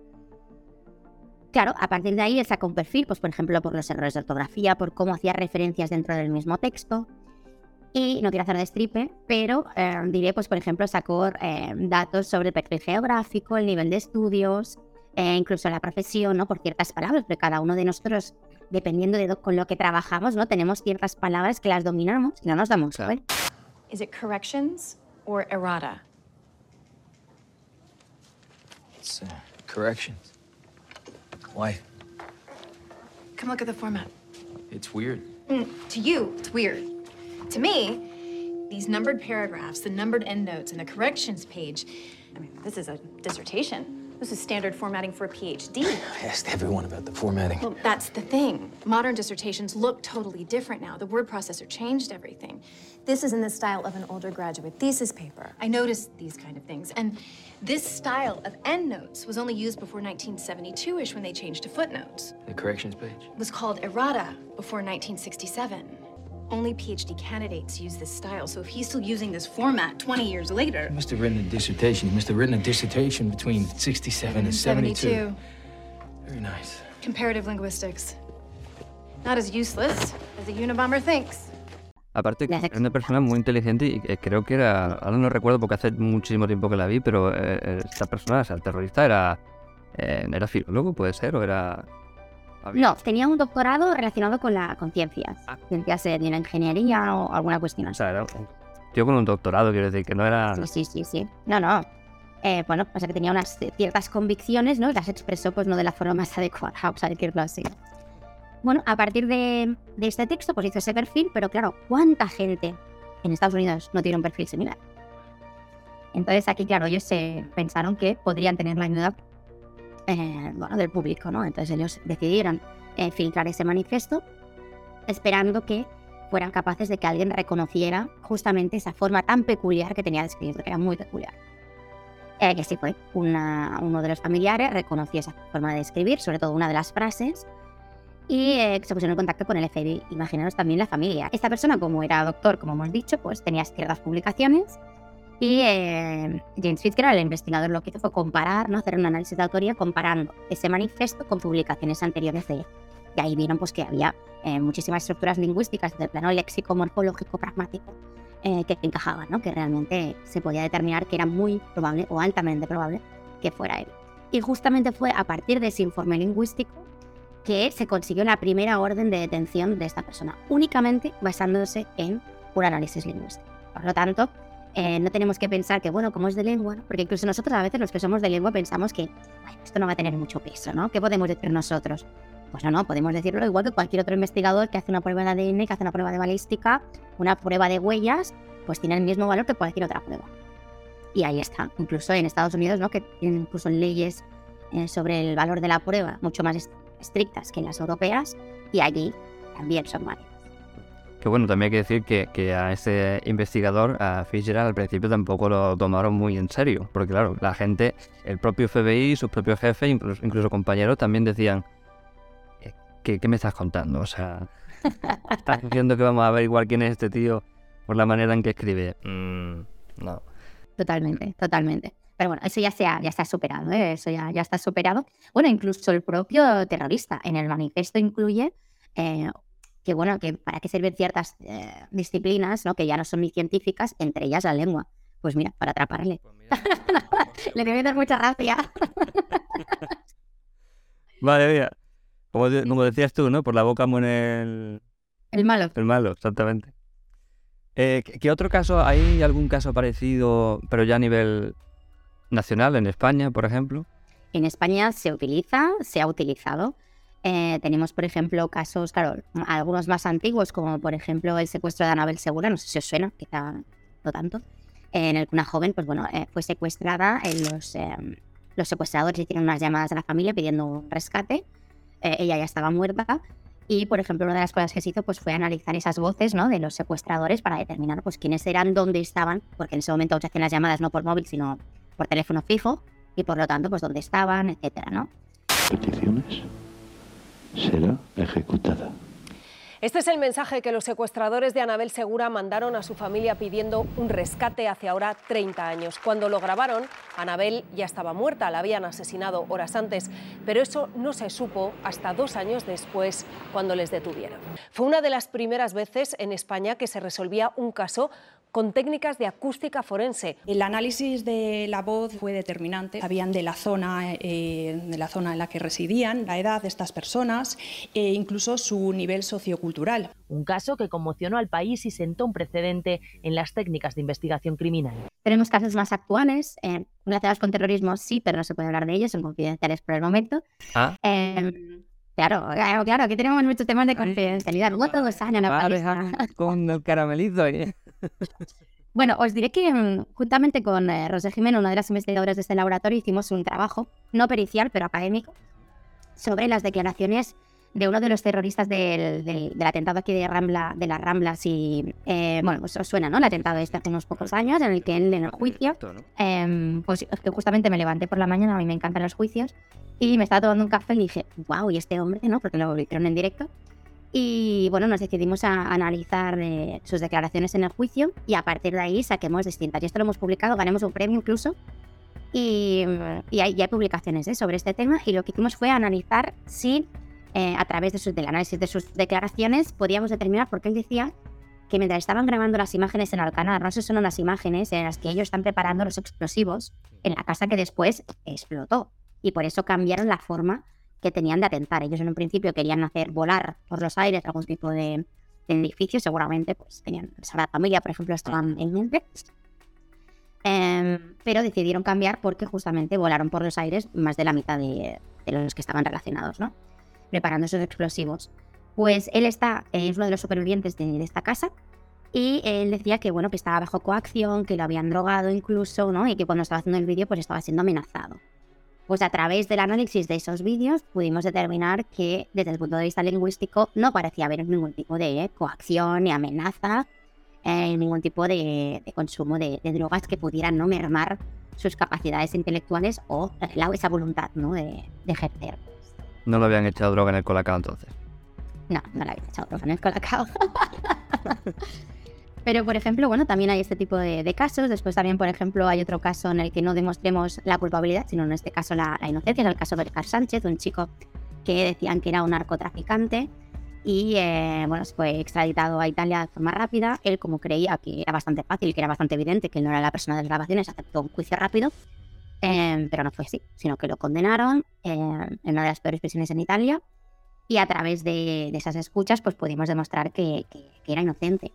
Claro, a partir de ahí él saca un perfil, pues por ejemplo por los errores de ortografía, por cómo hacía referencias dentro del mismo texto. Y no quiero hacer destripe, pero eh, diré, pues por ejemplo, sacó eh, datos sobre el perfil geográfico, el nivel de estudios, eh, incluso la profesión, ¿no? Por ciertas palabras, porque cada uno de nosotros, dependiendo de con lo que trabajamos, ¿no? Tenemos ciertas palabras que las dominamos y no nos damos cuenta. Is it corrections or errata? It's uh, corrections. Why? Come look at the format. It's weird. Mm, to you, it's weird. To me, these numbered paragraphs, the numbered endnotes, and the corrections page, I mean, this is a dissertation. This is standard formatting for a PhD. I asked everyone about the formatting. Well, that's the thing. Modern dissertations look totally different now. The word processor changed everything. This is in the style of an older graduate thesis paper. I noticed these kind of things. And this style of endnotes was only used before 1972-ish when they changed to footnotes. The corrections page. It was called errata before 1967. Only PhD candidates use this style, so if he's still using this format 20 years later, He must have written a dissertation. He must have written a dissertation between 67 and 72. Very nice. comparative linguistics. Not as useless as a Unabomber thinks. Aparte, que era una persona muy inteligente y creo que era, ahora no recuerdo porque hace muchísimo tiempo que la vi, pero eh, eh, esta persona, o sea, el terrorista era, eh, era filólogo, puede ser, o era... No, tenía un doctorado relacionado con la con ciencias. Ciencias eh, de la ingeniería o alguna cuestión O así. sea, era un tío con un doctorado, quiero decir, que no era... Sí, sí, sí, sí. No, no. Eh, bueno, pasa que tenía unas ciertas convicciones, ¿no? Y Las expresó, pues, no de la forma más (laughs) adecuada, vamos a decirlo así. Bueno, a partir de, de este texto, pues hizo ese perfil, pero claro, ¿cuánta gente en Estados Unidos no tiene un perfil similar? Entonces aquí, claro, ellos se pensaron que podrían tener la ayuda eh, bueno, del público, ¿no? Entonces ellos decidieron eh, filtrar ese manifiesto esperando que fueran capaces de que alguien reconociera justamente esa forma tan peculiar que tenía de escribir, porque era muy peculiar. Eh, que sí fue una- uno de los familiares, reconoció esa forma de escribir, sobre todo una de las frases, y eh, se pusieron en contacto con el FBI. Imaginaros también la familia. Esta persona, como era doctor, como hemos dicho, pues tenía ciertas publicaciones y eh, James Fitzgerald, el investigador, lo que hizo fue comparar, ¿no? hacer un análisis de autoría comparando ese manifiesto con publicaciones anteriores de él. Y ahí vieron pues, que había eh, muchísimas estructuras lingüísticas del plano léxico, morfológico, pragmático, eh, que encajaban, ¿no? que realmente se podía determinar que era muy probable o altamente probable que fuera él. Y justamente fue a partir de ese informe lingüístico que se consiguió la primera orden de detención de esta persona, únicamente basándose en un análisis lingüístico. Por lo tanto, eh, no tenemos que pensar que, bueno, como es de lengua, porque incluso nosotros a veces los que somos de lengua pensamos que "Ay, esto no va a tener mucho peso, ¿no? ¿Qué podemos decir nosotros? Pues no, no, podemos decirlo igual que cualquier otro investigador que hace una prueba de ADN, que hace una prueba de balística, una prueba de huellas, pues tiene el mismo valor que cualquier otra prueba. Y ahí está, incluso en Estados Unidos, ¿no? que tienen incluso leyes eh, sobre el valor de la prueba mucho más est- estrictas que las europeas, y allí también son válidas. Que bueno, también hay que decir que, que a ese investigador, a Fitzgerald, al principio tampoco lo tomaron muy en serio. Porque claro, la gente, el propio FBI, sus propios jefes, incluso, incluso compañeros, también decían, "Eh, ¿qué, qué me estás contando? O sea, (laughs) ¿estás diciendo que vamos a ver igual quién es este tío por la manera en que escribe? Mm, no. Totalmente, totalmente. Pero bueno, eso ya, se ha- ya está superado, ¿eh? eso ya, ya está superado. Bueno, incluso el propio terrorista en el manifiesto incluye eh, que, bueno, que para qué sirven ciertas eh, disciplinas, ¿no? que ya no son ni científicas, entre ellas la lengua. Pues mira, para atraparle. (laughs) Le debe dar mucha gracia. (laughs) Vale, mira. Como, de- como decías tú, ¿no? Por la boca muere el, El malo. el malo, exactamente. Eh, ¿qué, qué otro caso? ¿Hay algún caso parecido, pero ya a nivel nacional, en España, por ejemplo? En España se utiliza, se ha utilizado. Eh, tenemos, por ejemplo, casos, claro, algunos más antiguos, como por ejemplo el secuestro de Anabel Segura, no sé si os suena, quizá no tanto, en el que una joven, pues bueno, eh, fue secuestrada, eh, los, eh, los secuestradores hicieron unas llamadas a la familia pidiendo un rescate, eh, ella ya estaba muerta, y por ejemplo una de las cosas que se hizo pues fue analizar esas voces ¿no? de los secuestradores para determinar pues quiénes eran, dónde estaban, porque en ese momento se hacían las llamadas no por móvil, sino por teléfono fijo, y por lo tanto pues dónde estaban, etcétera, ¿no? peticiones será ejecutada. Este es el mensaje que los secuestradores de Anabel Segura mandaron a su familia pidiendo un rescate hace ahora 30 años. Cuando lo grabaron, Anabel ya estaba muerta, la habían asesinado horas antes, pero eso no se supo hasta dos años después, cuando les detuvieron. Fue una de las primeras veces en España que se resolvía un caso con técnicas de acústica forense. El análisis de la voz fue determinante. Sabían de la zona, eh, de la zona en la que residían, la edad de estas personas e incluso su nivel sociocultural. Un caso que conmocionó al país y sentó un precedente en las técnicas de investigación criminal. Tenemos casos más actuales, eh, relacionados con terrorismo, sí, pero no se puede hablar de ellos, son confidenciales por el momento. Ah. Eh, claro, claro, claro, aquí tenemos muchos temas de confidencialidad. Luego todos salen a Vale, París. con el caramelito ahí. Bueno, os diré que mm, juntamente con eh, Rosé Jimeno, una de las investigadoras de este laboratorio, hicimos un trabajo, no pericial, pero académico, sobre las declaraciones de uno de los terroristas del, del- del atentado aquí de Rambla, de las Ramblas y, eh, bueno, pues os suena, ¿no? El atentado este hace unos pocos años, en el que él en el juicio, em, pues es que justamente me levanté por la mañana, a mí me encantan los juicios, y me estaba tomando un café y dije, wow, ¿y este hombre, no? Porque lo hicieron en directo. Y bueno, nos decidimos a analizar eh, sus declaraciones en el juicio y a partir de ahí saquemos distintas. Y esto lo hemos publicado, ganamos un premio incluso. Y, y hay, y hay publicaciones ¿eh? sobre este tema. Y lo que hicimos fue analizar si eh, a través de sus, del análisis de sus declaraciones podíamos determinar, porque él decía que mientras estaban grabando las imágenes en Alcanar, no sé son unas imágenes en las que ellos están preparando los explosivos en la casa que después explotó. Y por eso cambiaron la forma que tenían de atentar. Ellos en un principio querían hacer volar por los aires algún tipo de, de edificio, seguramente pues tenían Sagrada Familia, por ejemplo, estaban en mente. Em, pero decidieron cambiar porque justamente volaron por los aires más de la mitad de, de los que estaban relacionados, ¿no? Preparando esos explosivos. Pues él está, es uno de los supervivientes de, de esta casa y él decía que bueno que estaba bajo coacción, que lo habían drogado incluso, ¿no? Y que cuando estaba haciendo el vídeo pues estaba siendo amenazado. Pues a través del análisis de esos vídeos pudimos determinar que desde el punto de vista lingüístico no parecía haber ningún tipo de coacción ni amenaza, eh, ningún tipo de, de consumo de, de drogas que pudieran no mermar sus capacidades intelectuales o la- esa voluntad ¿no? de, de ejercer. No le habían echado droga en el colacao entonces. No, no la había echado droga en el colacao. (laughs) Pero, por ejemplo, bueno, también hay este tipo de, de casos. Después también, por ejemplo, hay otro caso en el que no demostremos la culpabilidad, sino en este caso la, la inocencia. Es el caso de Oscar Sánchez, un chico que decían que era un narcotraficante y, eh, bueno, fue extraditado a Italia de forma rápida. Él, como creía que era bastante fácil, que era bastante evidente que él no era la persona de las grabaciones, aceptó un juicio rápido. Eh, pero no fue así, sino que lo condenaron eh, en una de las peores prisiones en Italia y a través de, de esas escuchas pues pudimos demostrar que, que- que era inocente.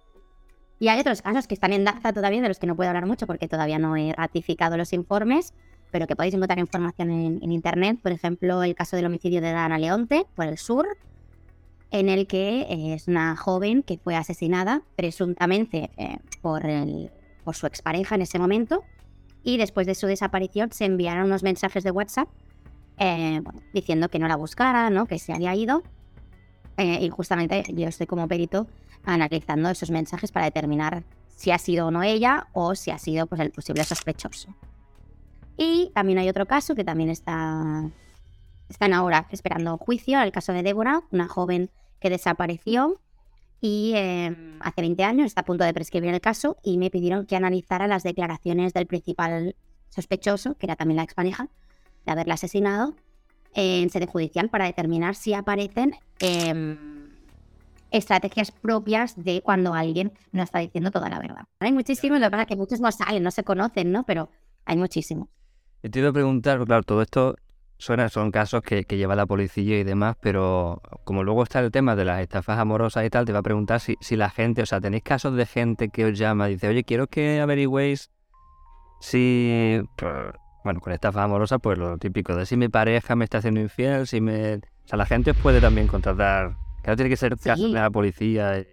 Y hay otros casos que están en danza todavía, de los que no puedo hablar mucho porque todavía no he ratificado los informes, pero que podéis encontrar información en, en internet. Por ejemplo, el caso del homicidio de Dana Leonte por el sur, en el que eh, es una joven que fue asesinada presuntamente eh, por, el- por su expareja en ese momento. Y después de su desaparición se enviaron unos mensajes de WhatsApp eh, bueno, diciendo que no la buscara, ¿no? que se había ido. Eh, y justamente yo estoy como perito analizando esos mensajes para determinar si ha sido o no ella o si ha sido pues, el posible sospechoso. Y también hay otro caso que también está están ahora esperando juicio, el caso de Débora, una joven que desapareció y eh, hace 20 años está a punto de prescribir el caso y me pidieron que analizara las declaraciones del principal sospechoso, que era también la expareja, de haberla asesinado en sede judicial para determinar si aparecen em, estrategias propias de cuando alguien no está diciendo toda la verdad. Hay muchísimos, lo que pasa es que muchos no salen, no se conocen, ¿no? Pero hay muchísimos. Te iba a preguntar, claro, todo esto suena, son casos que, lleva la policía y demás, pero como luego está el tema de las estafas amorosas y tal, te iba a preguntar si, si la gente, o sea, tenéis casos de gente que os llama y dice, oye, quiero que averigüéis si, pues, bueno, con estafas amorosas, pues lo típico de si mi pareja me está haciendo infiel, si me... O sea, la gente os puede también contratar, que no tiene que ser casos de la policía. y-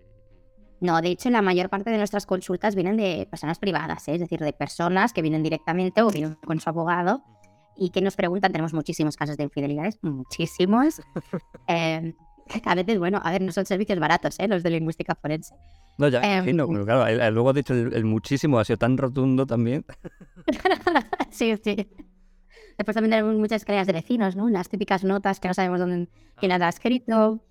No, de hecho, la mayor parte de nuestras consultas vienen de personas privadas, ¿eh? es decir, de personas que vienen directamente o vienen con su abogado y que nos preguntan. Tenemos muchísimos casos de infidelidades, muchísimos. (laughs) Eh, que a veces, bueno, a ver, no son servicios baratos, ¿eh? los de lingüística forense. No, ya, Em, imagino, pero claro, el- el- luego has dicho el, el muchísimo, ha sido tan rotundo también. (laughs) sí, sí. Después también tenemos muchas escaleras de vecinos, ¿no? Las típicas notas que no sabemos dónde, quién las ha escrito.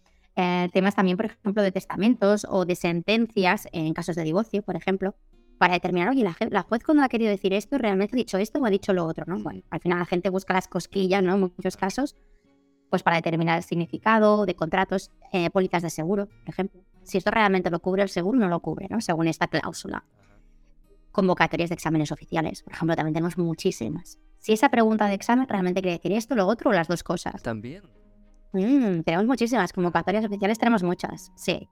Eh, temas también, por ejemplo, de testamentos o de sentencias en casos de divorcio, por ejemplo, para determinar, oye, la, la juez cuando ha querido decir esto, realmente ha dicho esto o ha dicho lo otro, ¿no? Bueno, al final la gente busca las cosquillas, ¿no? En muchos casos, pues para determinar el significado de contratos, eh, pólizas de seguro, por ejemplo. Si esto realmente lo cubre el seguro, no lo cubre, ¿no? Según esta cláusula convocatorias de exámenes oficiales. Por ejemplo, también tenemos muchísimas. Si esa pregunta de examen realmente quiere decir esto, lo otro o las dos cosas. También. Mm, tenemos muchísimas. Convocatorias oficiales tenemos muchas. Sí.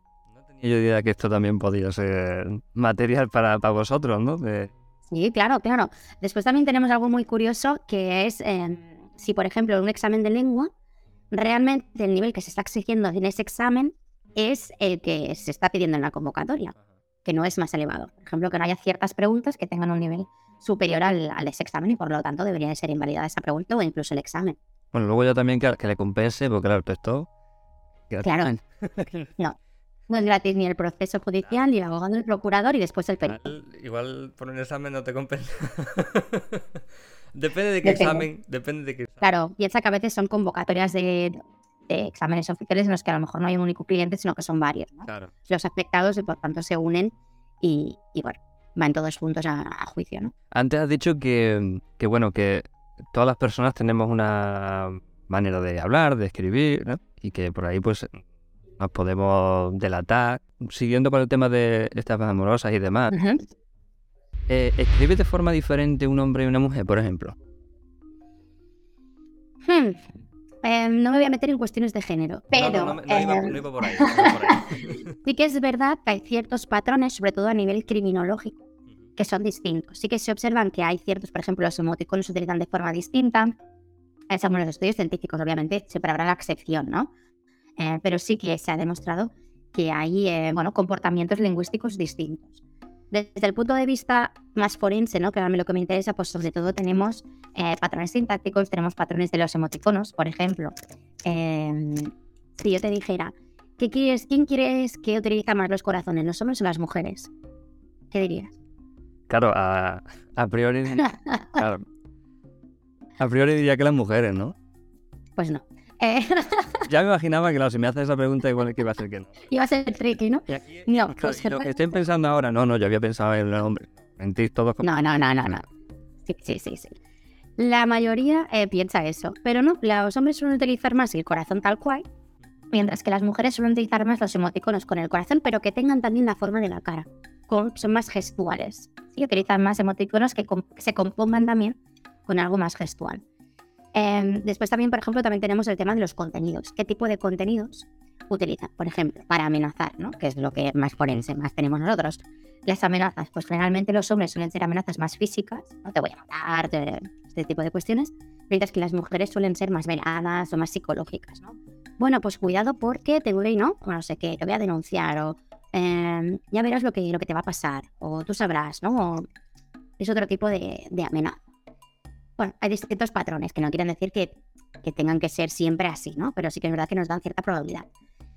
Y yo diría que esto también podría ser material para, para vosotros, ¿no? De- Sí, claro, claro. Después también tenemos algo muy curioso que es eh, si, por ejemplo, en un examen de lengua, realmente el nivel que se está exigiendo en ese examen es el que se está pidiendo en la convocatoria, que no es más elevado. Por ejemplo, que no haya ciertas preguntas que tengan un nivel superior al, al de ese examen y por lo tanto debería de ser invalidada esa pregunta o incluso el examen. Bueno, luego ya también que, que le compense, porque claro, esto es Claro. (laughs) (laughs) No. No es gratis ni el proceso judicial, ni el abogado, ni el procurador y después el perito. Igual por un examen no te compensa. (laughs) depende de qué Depende. examen, depende de qué Claro, piensa que a veces son convocatorias de, de exámenes oficiales en los que a lo mejor no hay un único cliente, sino que son varios. ¿no? Claro. Los afectados y por tanto se unen y, y, bueno, van todos juntos a, a juicio, ¿no? Antes has dicho que, que, bueno, que todas las personas tenemos una manera de hablar, de escribir, ¿no? Y que por ahí pues nos podemos delatar. Siguiendo con el tema de estafas amorosas y demás. eh, ¿Escribe de forma diferente un hombre y una mujer, por ejemplo? Hmm. Eh, no me voy a meter en cuestiones de género, pero sí que es verdad que hay ciertos patrones, sobre todo a nivel criminológico, que son distintos. Sí que se observan que hay ciertos, por ejemplo, los emoticonos se utilizan de forma distinta. Eh, Según los estudios científicos, obviamente, siempre habrá la excepción, ¿no? Eh, pero sí que se ha demostrado que hay eh, bueno, comportamientos lingüísticos distintos. Desde el punto de vista más forense, ¿no? que a mí lo que me interesa, pues sobre todo tenemos eh, patrones sintácticos, tenemos patrones de los emoticonos, por ejemplo. Em, si yo te dijera, ¿qué quieres, ¿quién quieres que utiliza más los corazones, los hombres o las mujeres? ¿Qué dirías? Claro, a, a priori. (laughs) claro. A priori diría que las mujeres, ¿no? Pues no. Eh, (laughs) Ya me imaginaba que, claro, si me haces esa pregunta, igual que iba a ser que no. iba a ser tricky, ¿no? No, Claro, pues, lo que estoy pensando ahora, no, no, yo había pensado en el hombre. Mentís todos con... No, no, no, no, no. Sí, sí, sí, sí. La mayoría eh, piensa eso, pero no, los hombres suelen utilizar más el corazón tal cual, mientras que las mujeres suelen utilizar más los emoticonos con el corazón, pero que tengan también la forma de la cara. Con- son más gestuales. Sí, utilizan más emoticonos que, que se compongan también con algo más gestual. Em, después también, por ejemplo, también tenemos el tema de los contenidos. ¿Qué tipo de contenidos utilizan? Por ejemplo, para amenazar, ¿no? Que es lo que más forense más tenemos nosotros. Las amenazas, pues generalmente los hombres suelen ser amenazas más físicas, no te voy a matar, te- este tipo de cuestiones, mientras que las mujeres suelen ser más veladas o más psicológicas, ¿no? Bueno, pues cuidado porque te voy, ¿no? O no sé qué, te voy a denunciar, o em, ya verás lo que, lo que te va a pasar, o tú sabrás, ¿no? O es otro tipo de, de amenaza. Bueno, hay distintos patrones que no quieren decir que, que tengan que ser siempre así, ¿no? Pero sí que es verdad que nos dan cierta probabilidad.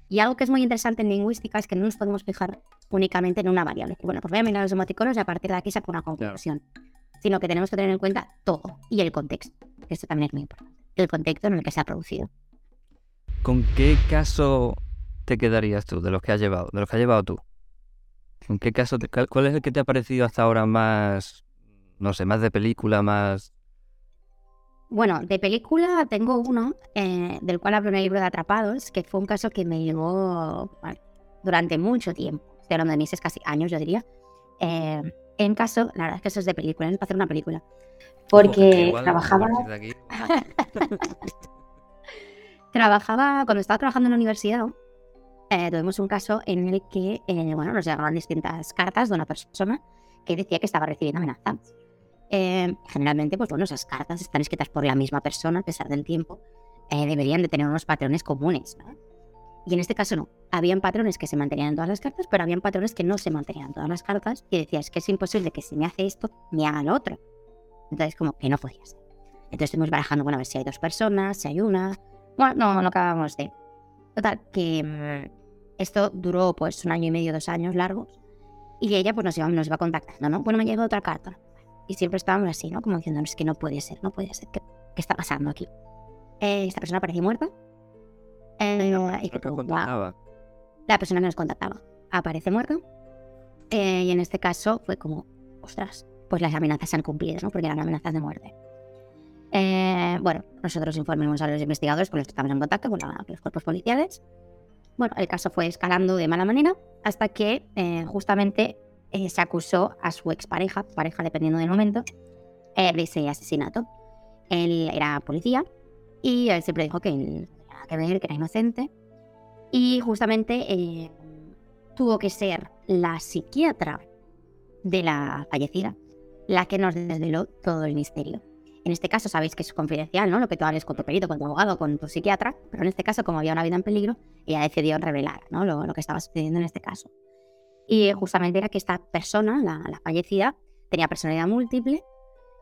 Y algo que es muy interesante en lingüística es que no nos podemos fijar únicamente en una variable. Bueno, pues voy a mirar los emoticonos y a partir de aquí saco una conclusión. Sino que tenemos que tener en cuenta todo y el contexto. que Esto también es muy importante. El contexto en el que se ha producido. ¿Con qué caso te quedarías tú de los que has llevado, de los que has llevado tú? ¿Con qué caso, te- cuál- es el que te ha parecido hasta ahora más, no sé, más de película, más... Bueno, de película tengo uno eh, del cual hablo en el libro de Atrapados, que fue un caso que me llevó bueno, durante mucho tiempo. Estoy hablando de meses, casi años, yo diría. Eh, en caso, la verdad es que eso es de película, es para hacer una película. Porque Igual, trabajaba, partir de aquí- (laughs) trabajaba, cuando estaba trabajando en la universidad, eh, tuvimos un caso en el que, eh, bueno, nos llegaban distintas cartas de una persona que decía que estaba recibiendo amenazas. Eh, generalmente, pues bueno, esas cartas están escritas por la misma persona a pesar del tiempo. eh, deberían de tener unos patrones comunes, ¿no? Y en este caso no. Habían patrones que se mantenían en todas las cartas, pero habían patrones que no se mantenían en todas las cartas. Y decía, es que es imposible que si me hace esto, me haga lo otro. Entonces, como que no podía. Entonces estuvimos barajando, bueno, a ver si hay dos personas, si hay una. Bueno, no, no acabamos de. Total, que mm, esto duró pues un año y medio, dos años largos. Y ella pues nos iba, nos iba contactando, ¿no? Bueno, me llegó otra carta. Y siempre estábamos así, ¿no? Como diciendo, "No, es que no puede ser, no puede ser. ¿Qué, qué está pasando aquí? Eh, esta persona apareció muerta. Eh, y que, la persona que nos contactaba aparece muerta. Eh, y en este caso fue como, ostras, pues las amenazas se han cumplido, ¿no? Porque eran amenazas de muerte. Eh, bueno, nosotros informamos a los investigadores con los que estamos en contacto, con, la- con los cuerpos policiales. Bueno, el caso fue escalando de mala manera hasta que eh, justamente eh, se acusó a su expareja, pareja dependiendo del momento, eh, de ese asesinato. Él era policía y él siempre dijo que él nada que ver, que era inocente. Y justamente tuvo que ser la psiquiatra de la fallecida la que nos desveló todo el misterio. En este caso sabéis que es confidencial, ¿no? Lo que tú hables con tu perito, con tu abogado, con tu psiquiatra, pero en este caso, como había una vida en peligro, ella decidió revelar, ¿no? Lo, lo que estaba sucediendo en este caso. Y justamente era que esta persona, la, fallecida, tenía personalidad múltiple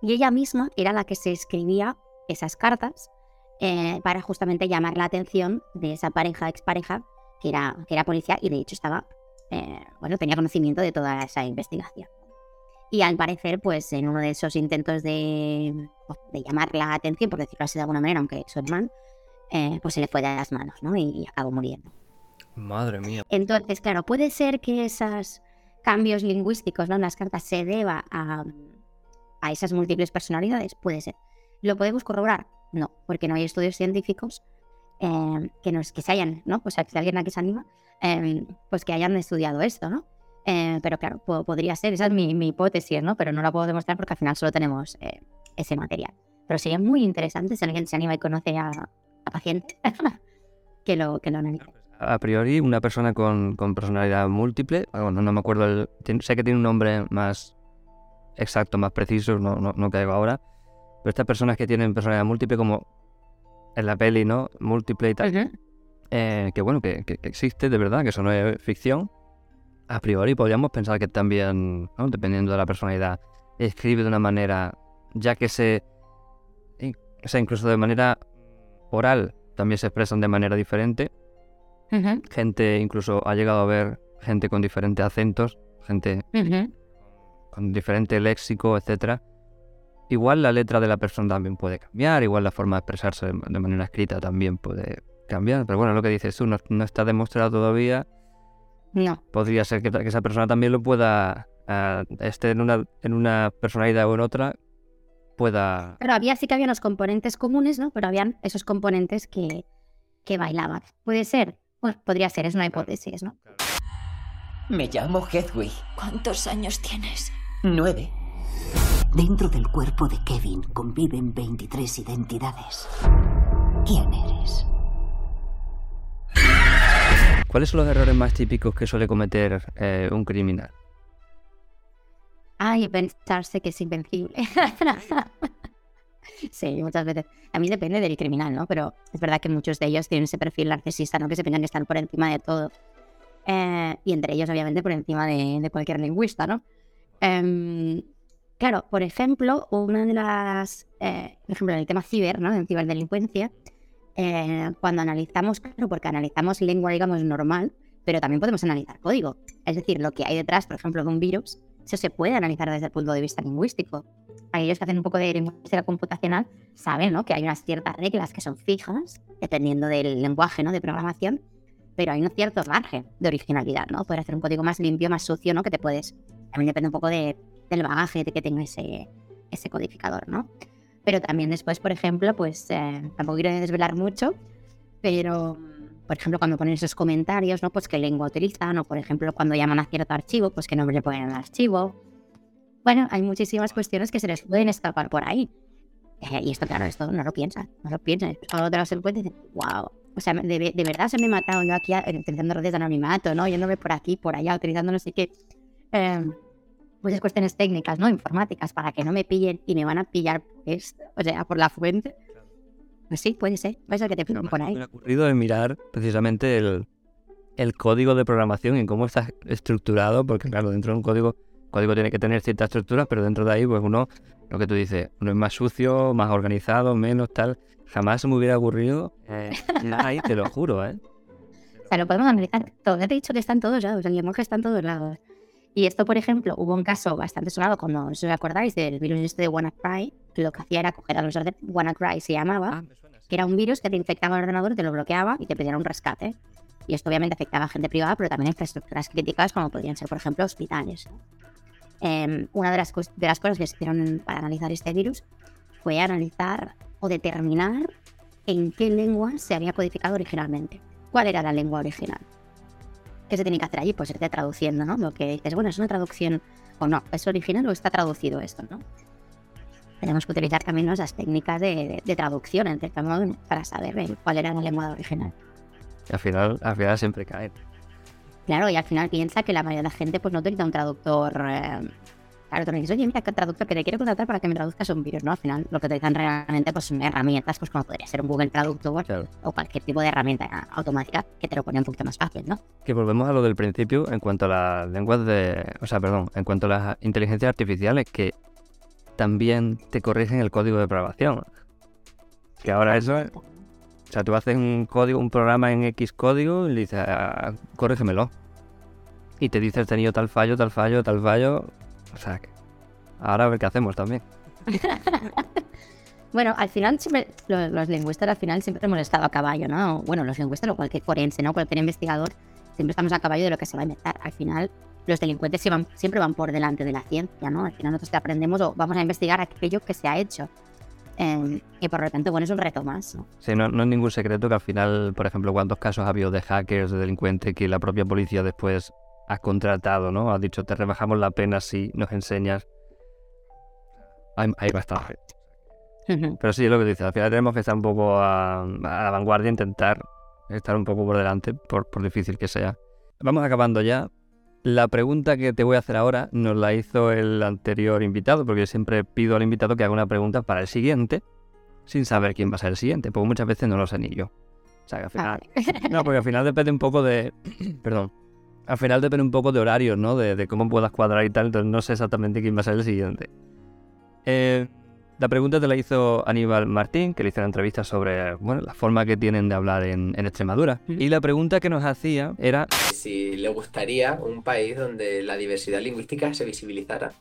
y ella misma era la que se escribía esas cartas eh, para justamente llamar la atención de esa pareja, expareja, que era, que era policía y de hecho estaba, eh, bueno, tenía conocimiento de toda esa investigación. Y al parecer, pues en uno de esos intentos de, de llamar la atención, por decirlo así de alguna manera, aunque suene mal, eh, pues se le fue de las manos, ¿no? Y, y acabó muriendo. Madre mía. Entonces, claro, puede ser que esos cambios lingüísticos ¿no? en las cartas se deba a, a esas múltiples personalidades, puede ser. ¿Lo podemos corroborar? No, porque no hay estudios científicos eh, que, nos, que se hayan, ¿no? Que si alguien aquí se anima, eh, pues que hayan estudiado esto, ¿no? Eh, pero claro, po- podría ser, esa es mi, mi hipótesis, ¿no? Pero no la puedo demostrar porque al final solo tenemos eh, ese material. Pero sería muy interesante si alguien se anima y conoce a, paciente (laughs) que lo, que lo analice. A priori, una persona con, con personalidad múltiple, ah, bueno, no me acuerdo, el, sé que tiene un nombre más exacto, más preciso, no, no, no caigo ahora, pero estas personas que tienen personalidad múltiple, como en la peli, ¿no? Múltiple y tal, eh, que bueno, que, que- que existe de verdad, que eso no es ficción, a priori podríamos pensar que también, ¿no? dependiendo de la personalidad, escribe de una manera, ya que se, o sea, incluso de manera oral, también se expresan de manera diferente. Gente, incluso ha llegado a ver gente con diferentes acentos, gente con diferente léxico, etcétera. Igual la letra de la persona también puede cambiar, igual la forma de expresarse de de manera escrita también puede cambiar, pero bueno, lo que dices tú no, no está demostrado todavía. No. Podría ser que, esa persona también lo pueda, ah, esté en una, en una personalidad o en otra, pueda... Pero había, sí que había unos componentes comunes, ¿no? Pero habían esos componentes que, que bailaban. ¿Puede ser? Bueno, podría ser, es una hipótesis, ¿no? Me llamo Hedwig. ¿Cuántos años tienes? Nueve. Dentro del cuerpo de Kevin conviven 23 identidades. ¿Quién eres? ¿Cuáles son los errores más típicos que suele cometer eh, un criminal? Ay, pensarse que es invencible. (laughs) sí, muchas veces. A mí depende del criminal, ¿no? Pero es verdad que muchos de ellos tienen ese perfil narcisista, ¿no? Que se piensan que están por encima de todo. Eh, y entre ellos, obviamente, por encima de, de cualquier lingüista, ¿no? Em, claro, por ejemplo, una de las. eh, por ejemplo, en el tema ciber, ¿no? En ciberdelincuencia, eh, cuando analizamos, claro, porque analizamos lengua, digamos, normal, pero también podemos analizar código. Es decir, lo que hay detrás, por ejemplo, de un virus, eso se puede analizar desde el punto de vista lingüístico. Aquellos que hacen un poco de lingüística computacional saben ¿no? que hay unas ciertas reglas que son fijas, dependiendo del lenguaje ¿no? de programación, pero hay un cierto margen de originalidad, ¿no? Poder hacer un código más limpio, más sucio, ¿no? Que te puedes... También depende un poco de, del bagaje de que tenga ese, ese codificador, ¿no? Pero también después, por ejemplo, pues eh, tampoco quiero desvelar mucho, pero por ejemplo, cuando ponen esos comentarios, ¿no? Pues qué lengua utilizan, o por ejemplo, cuando llaman a cierto archivo, pues qué nombre le ponen al archivo. Bueno, hay muchísimas cuestiones que se les pueden escapar por ahí. Eh, y esto, claro, esto no lo piensan, no lo piensan. Cuando te lo cuenta, dicen, wow. O sea, de, de verdad se me he matado yo aquí eh, utilizando redes de anonimato, ¿no? Yéndome por aquí, por allá, utilizando no sé qué. Eh, muchas cuestiones técnicas, ¿no? Informáticas, para que no me pillen y me van a pillar, pues, o sea, por la fuente. Pues sí, puede ser. Puede ser que te pillen por ahí. Me ha ocurrido de mirar precisamente el, el código de programación y cómo está estructurado, porque claro, dentro de un código, código tiene que tener ciertas estructuras, pero dentro de ahí, pues uno, lo que tú dices, uno es más sucio, más organizado, menos tal. Jamás me hubiera ocurrido eh, ahí, te lo juro, ¿eh? (laughs) O sea, lo podemos analizar todo. Ya te he dicho que está en todos lados, el lenguaje está en todos lados. Y esto, por ejemplo, hubo un caso bastante sonado cuando, no sé si os acordáis, del virus este de WannaCry, que lo que hacía era coger a los ordenadores, WannaCry se llamaba, que era un virus que te infectaba el ordenador, te lo bloqueaba y te pedía un rescate. Y esto obviamente afectaba a gente privada, pero también a infraestructuras críticas como podrían ser, por ejemplo, hospitales. Em, una de las, de las cosas que se hicieron para analizar este virus fue analizar o determinar en qué lengua se había codificado originalmente. ¿Cuál era la lengua original? ¿Qué se tiene que hacer allí? Pues irte traduciendo, ¿no? Lo que dices, bueno, es una traducción o no, ¿es original o está traducido esto, no? Tenemos que utilizar también ¿no? esas técnicas de, de- de traducción, en cierto modo, para saber eh, cuál era la lengua original. Y al final, al final siempre cae. Claro, y al final piensa que la mayoría de la gente pues no utiliza un traductor. eh, claro, tú le dices, oye, mira, qué traductor que te quiero contratar para que me traduzcas un virus, ¿no? Al final lo que utilizan realmente pues son herramientas, pues como podría ser un Google Traductor o cualquier tipo de herramienta automática que te lo pone un poquito más fácil, ¿no? Que volvemos a lo del principio en cuanto a las lenguas de. O sea, perdón, en cuanto a las inteligencias artificiales que también te corrigen el código de programación. Que ahora eso es. O sea, tú haces un código, un programa en X código y le dices, "Ah, corrígemelo. Y te dice, he tenido tal fallo, tal fallo, tal fallo. O sea, que ahora a ver qué hacemos también. (laughs) Bueno, al final siempre, lo- los, lingüistas al final siempre hemos estado a caballo, ¿no? Bueno, los lingüistas o cualquier forense, ¿no? Cualquier investigador, siempre estamos a caballo de lo que se va a inventar. Al final, los delincuentes siempre van, siempre van por delante de la ciencia, ¿no? Al final nosotros aprendemos o vamos a investigar aquello que se ha hecho. Eh, y por lo tanto, bueno, es un reto más, ¿no? Sí, no, no es ningún secreto que al final, por ejemplo, cuántos casos ha habido de hackers, de delincuentes, que la propia policía después ha contratado, ¿no? Ha dicho, te rebajamos la pena si nos enseñas. Hay, hay bastante. (laughs) Pero sí, es lo que dices, al final tenemos que estar un poco a, a la vanguardia, intentar estar un poco por delante, por, por difícil que sea. Vamos acabando ya. La pregunta que te voy a hacer ahora nos la hizo el anterior invitado, porque yo siempre pido al invitado que haga una pregunta para el siguiente, sin saber quién va a ser el siguiente, porque muchas veces no lo sé ni yo. O sea, que al final... (laughs) No, porque al final depende un poco de... (clears throat) Perdón. Al final depende un poco de horarios, ¿no? De, de cómo puedas cuadrar y tal, entonces no sé exactamente quién va a ser el siguiente. Eh, la pregunta te la hizo Aníbal Martín, que le hizo una entrevista sobre bueno, la forma que tienen de hablar en, en Extremadura. Y la pregunta que nos hacía era si le gustaría un país donde la diversidad lingüística se visibilizara.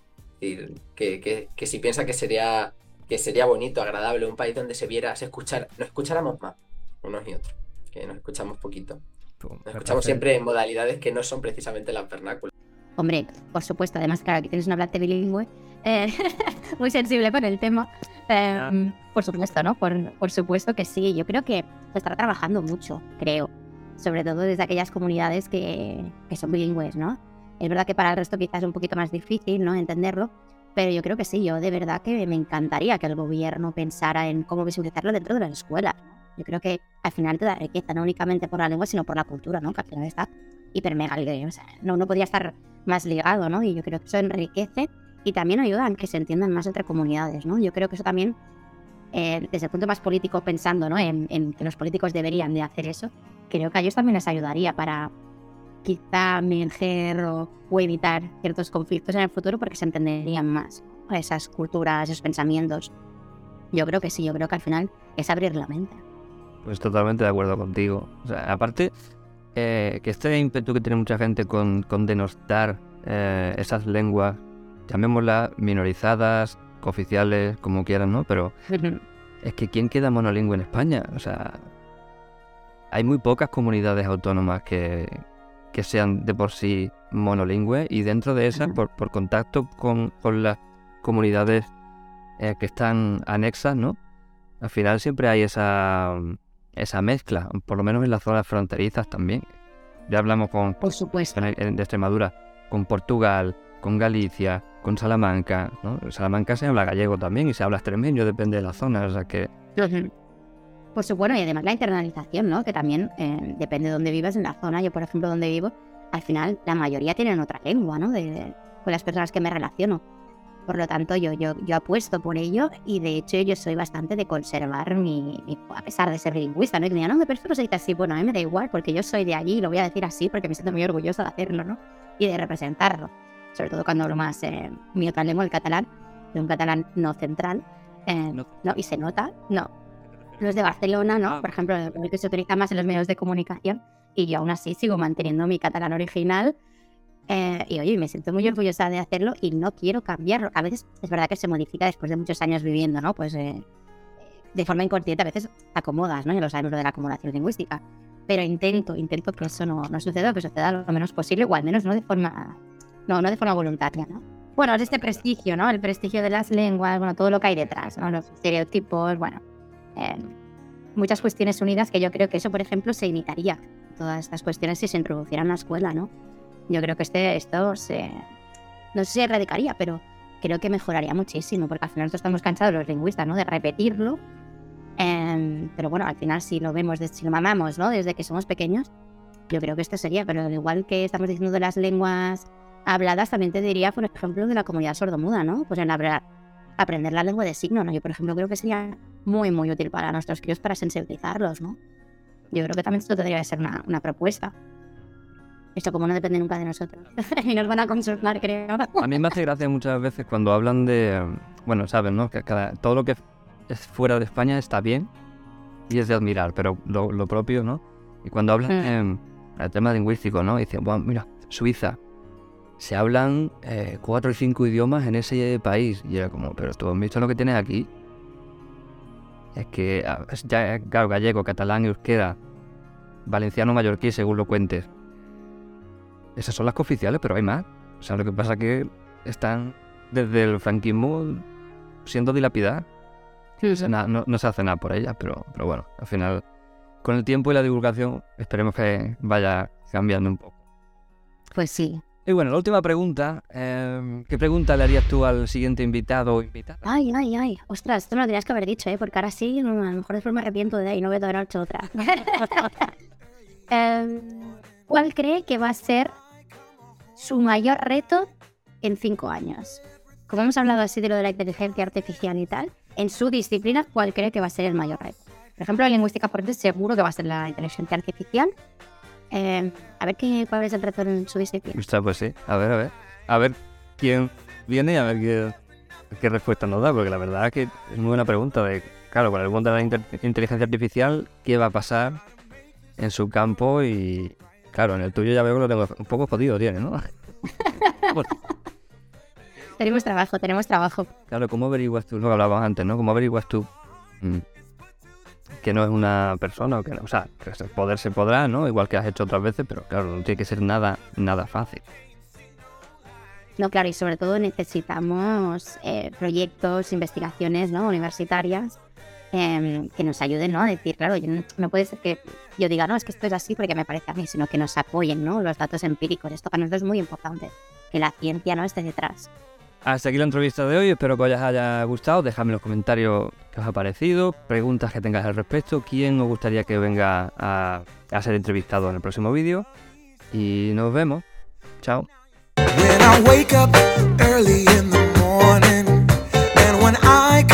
Es decir, que, que, que si piensa que sería, que sería bonito, agradable, un país donde se viera, se escuchara, nos escucháramos más, unos y otros, que nos escuchamos poquito. Nos escuchamos siempre en modalidades que no son precisamente las vernáculas. Hombre, por supuesto, además, claro, aquí tienes una hablante bilingüe eh, (laughs) muy sensible con el tema. Eh, por supuesto, ¿no? Por, por supuesto que sí. Yo creo que se estará trabajando mucho, creo. Sobre todo desde aquellas comunidades que, que son bilingües, ¿no? Es verdad que para el resto quizás es un poquito más difícil, ¿no? Entenderlo. Pero yo creo que sí, yo de verdad que me encantaría que el gobierno pensara en cómo visibilizarlo dentro de las escuelas. Yo creo que al final te da riqueza, no únicamente por la lengua, sino por la cultura, ¿no? Que al final está hiper mega. O sea, no, no podría estar más ligado, ¿no? Y yo creo que eso enriquece y también ayuda a que se entiendan más entre comunidades, ¿no? Yo creo que eso también, eh, desde el punto más político, pensando, ¿no? En, en, que los políticos deberían de hacer eso, creo que a ellos también les ayudaría para quizá emerger o, o evitar ciertos conflictos en el futuro porque se entenderían más esas culturas, esos pensamientos. Yo creo que sí, yo creo que al final es abrir la mente. Pues totalmente de acuerdo contigo. O sea, aparte, eh, que este ímpetu que tiene mucha gente con, con denostar eh, esas lenguas, llamémoslas minorizadas, cooficiales, como quieran, ¿no? Pero es que ¿quién queda monolingüe en España? O sea, hay muy pocas comunidades autónomas que, que sean de por sí monolingües y dentro de esas, por, por contacto con, con las comunidades eh, que están anexas, ¿no? Al final siempre hay esa, esa mezcla, por lo menos en las zonas fronterizas también. Ya hablamos con, por supuesto. con de Extremadura, con Portugal, con Galicia, con Salamanca, ¿no? En Salamanca se habla gallego también y se habla extremeño, depende de la zona, o sea que Por supuesto, y además la internalización, ¿no? Que también eh, depende de dónde vivas en la zona. Yo, por ejemplo, donde vivo, al final la mayoría tienen otra lengua, ¿no? De, de- con las personas que me relaciono. Por lo tanto, yo, yo, yo apuesto por ello y de hecho yo soy bastante de conservar mi, mi- a pesar de ser lingüista, ¿no? Y digan, no, pero esto no se dice así. Bueno, a mí me da igual porque yo soy de allí y lo voy a decir así porque me siento muy orgullosa de hacerlo, ¿no? Y de representarlo. Sobre todo cuando hablo más eh, mi otra lengua, el catalán, de un catalán no central. eh, no. y se nota, no. Los de Barcelona, ¿no? Por ejemplo, el que se utiliza más en los medios de comunicación. Y yo aún así sigo manteniendo mi catalán original. Eh, y oye, me siento muy orgullosa de hacerlo y no quiero cambiarlo. A veces es verdad que se modifica después de muchos años viviendo, ¿no? Pues eh, de forma inconsciente a veces acomodas, ¿no? Ya lo sabemos lo de la acomodación lingüística. Pero intento, intento que eso no, no suceda, que suceda lo menos posible, o al menos no de forma, no, no de forma voluntaria, ¿no? Bueno, es este prestigio, ¿no? El prestigio de las lenguas, bueno, todo lo que hay detrás, ¿no? Los estereotipos, bueno, eh, muchas cuestiones unidas que yo creo que eso, por ejemplo, se imitaría. Todas estas cuestiones si se introducieran en la escuela, ¿no? Yo creo que este, esto se, no sé si erradicaría, pero creo que mejoraría muchísimo, porque al final nosotros estamos cansados los lingüistas, ¿no? De repetirlo. Em, pero bueno, al final si lo vemos, si lo mamamos, ¿no? Desde que somos pequeños, yo creo que esto sería, pero al igual que estamos diciendo de las lenguas habladas, también te diría, por ejemplo, de la comunidad sordomuda, ¿no? Pues en hablar, aprender la lengua de signo, ¿no? Yo, por ejemplo, creo que sería muy, muy útil para nuestros críos para sensibilizarlos, ¿no? Yo creo que también esto tendría que ser una, una propuesta. Esto como no depende nunca de nosotros. (laughs) y nos van a consultar, creo. a mí me hace gracia muchas veces cuando hablan de, bueno, sabes, ¿no? Que cada, todo lo que es fuera de España está bien y es de admirar, pero lo, lo propio, ¿no? Y cuando hablan Mm. eh, el tema lingüístico, ¿no? Dicen, bueno, mira, Suiza, se hablan eh, cuatro y cinco idiomas en ese país. Y era como, pero tú has visto lo que tienes aquí. Es que, ah, ya, claro, gallego, catalán, euskera, valenciano, mallorquí, según lo cuentes. Esas son las cooficiales, pero hay más. O sea, lo que pasa es que están desde el franquismo siendo dilapidadas. O sea, na- no, no se hace nada por ellas, pero, pero bueno, al final, con el tiempo y la divulgación, esperemos que vaya cambiando un poco. Pues sí. Y bueno, la última pregunta. eh, ¿Qué pregunta le harías tú al siguiente invitado o invitada? Ay, ay, ay. Ostras, esto me lo tenías que haber dicho, ¿eh? Porque ahora sí, a lo mejor después me arrepiento de ahí, no voy a haber hecho otra. (laughs) Em, ¿Cuál cree que va a ser su mayor reto en cinco años? Como hemos hablado así de lo de la inteligencia artificial y tal, en su disciplina, ¿cuál cree que va a ser el mayor reto? Por ejemplo, en lingüística forense seguro que va a ser la inteligencia artificial. Em, a ver qué, cuál es el reto en su disciplina. Ostras, pues sí. A ver, a ver. A ver quién viene y a ver qué, qué respuesta nos da, porque la verdad es que es muy buena pregunta. De, claro, con el mundo de la inteligencia artificial, ¿qué va a pasar en su campo? Y claro, en el tuyo ya veo que lo tengo un poco jodido, tiene, ¿no? (laughs) Bueno, Tenemos trabajo, tenemos trabajo. claro, ¿cómo averiguas tú? Lo que hablábamos antes, ¿no? ¿Cómo averiguas tú mm, que no es una persona? O, que no- o sea, que poder se podrá, ¿no? Igual que has hecho otras veces, pero claro, no tiene que ser nada, nada fácil. No, claro, y sobre todo necesitamos eh, proyectos, investigaciones ¿no? universitarias em, que nos ayuden ¿no? a decir, claro, yo no, no puede ser que yo diga, no, es que esto es así porque me parece a mí, sino que nos apoyen ¿no? los datos empíricos. Esto para nosotros es muy importante, que la ciencia no esté detrás. Hasta aquí la entrevista de hoy, espero que os haya gustado. Dejadme en los comentarios qué os ha parecido, preguntas que tengáis al respecto, quién os gustaría que venga a, a ser entrevistado en el próximo vídeo. Y nos vemos. Chao. When I wake up early in the morning, and when I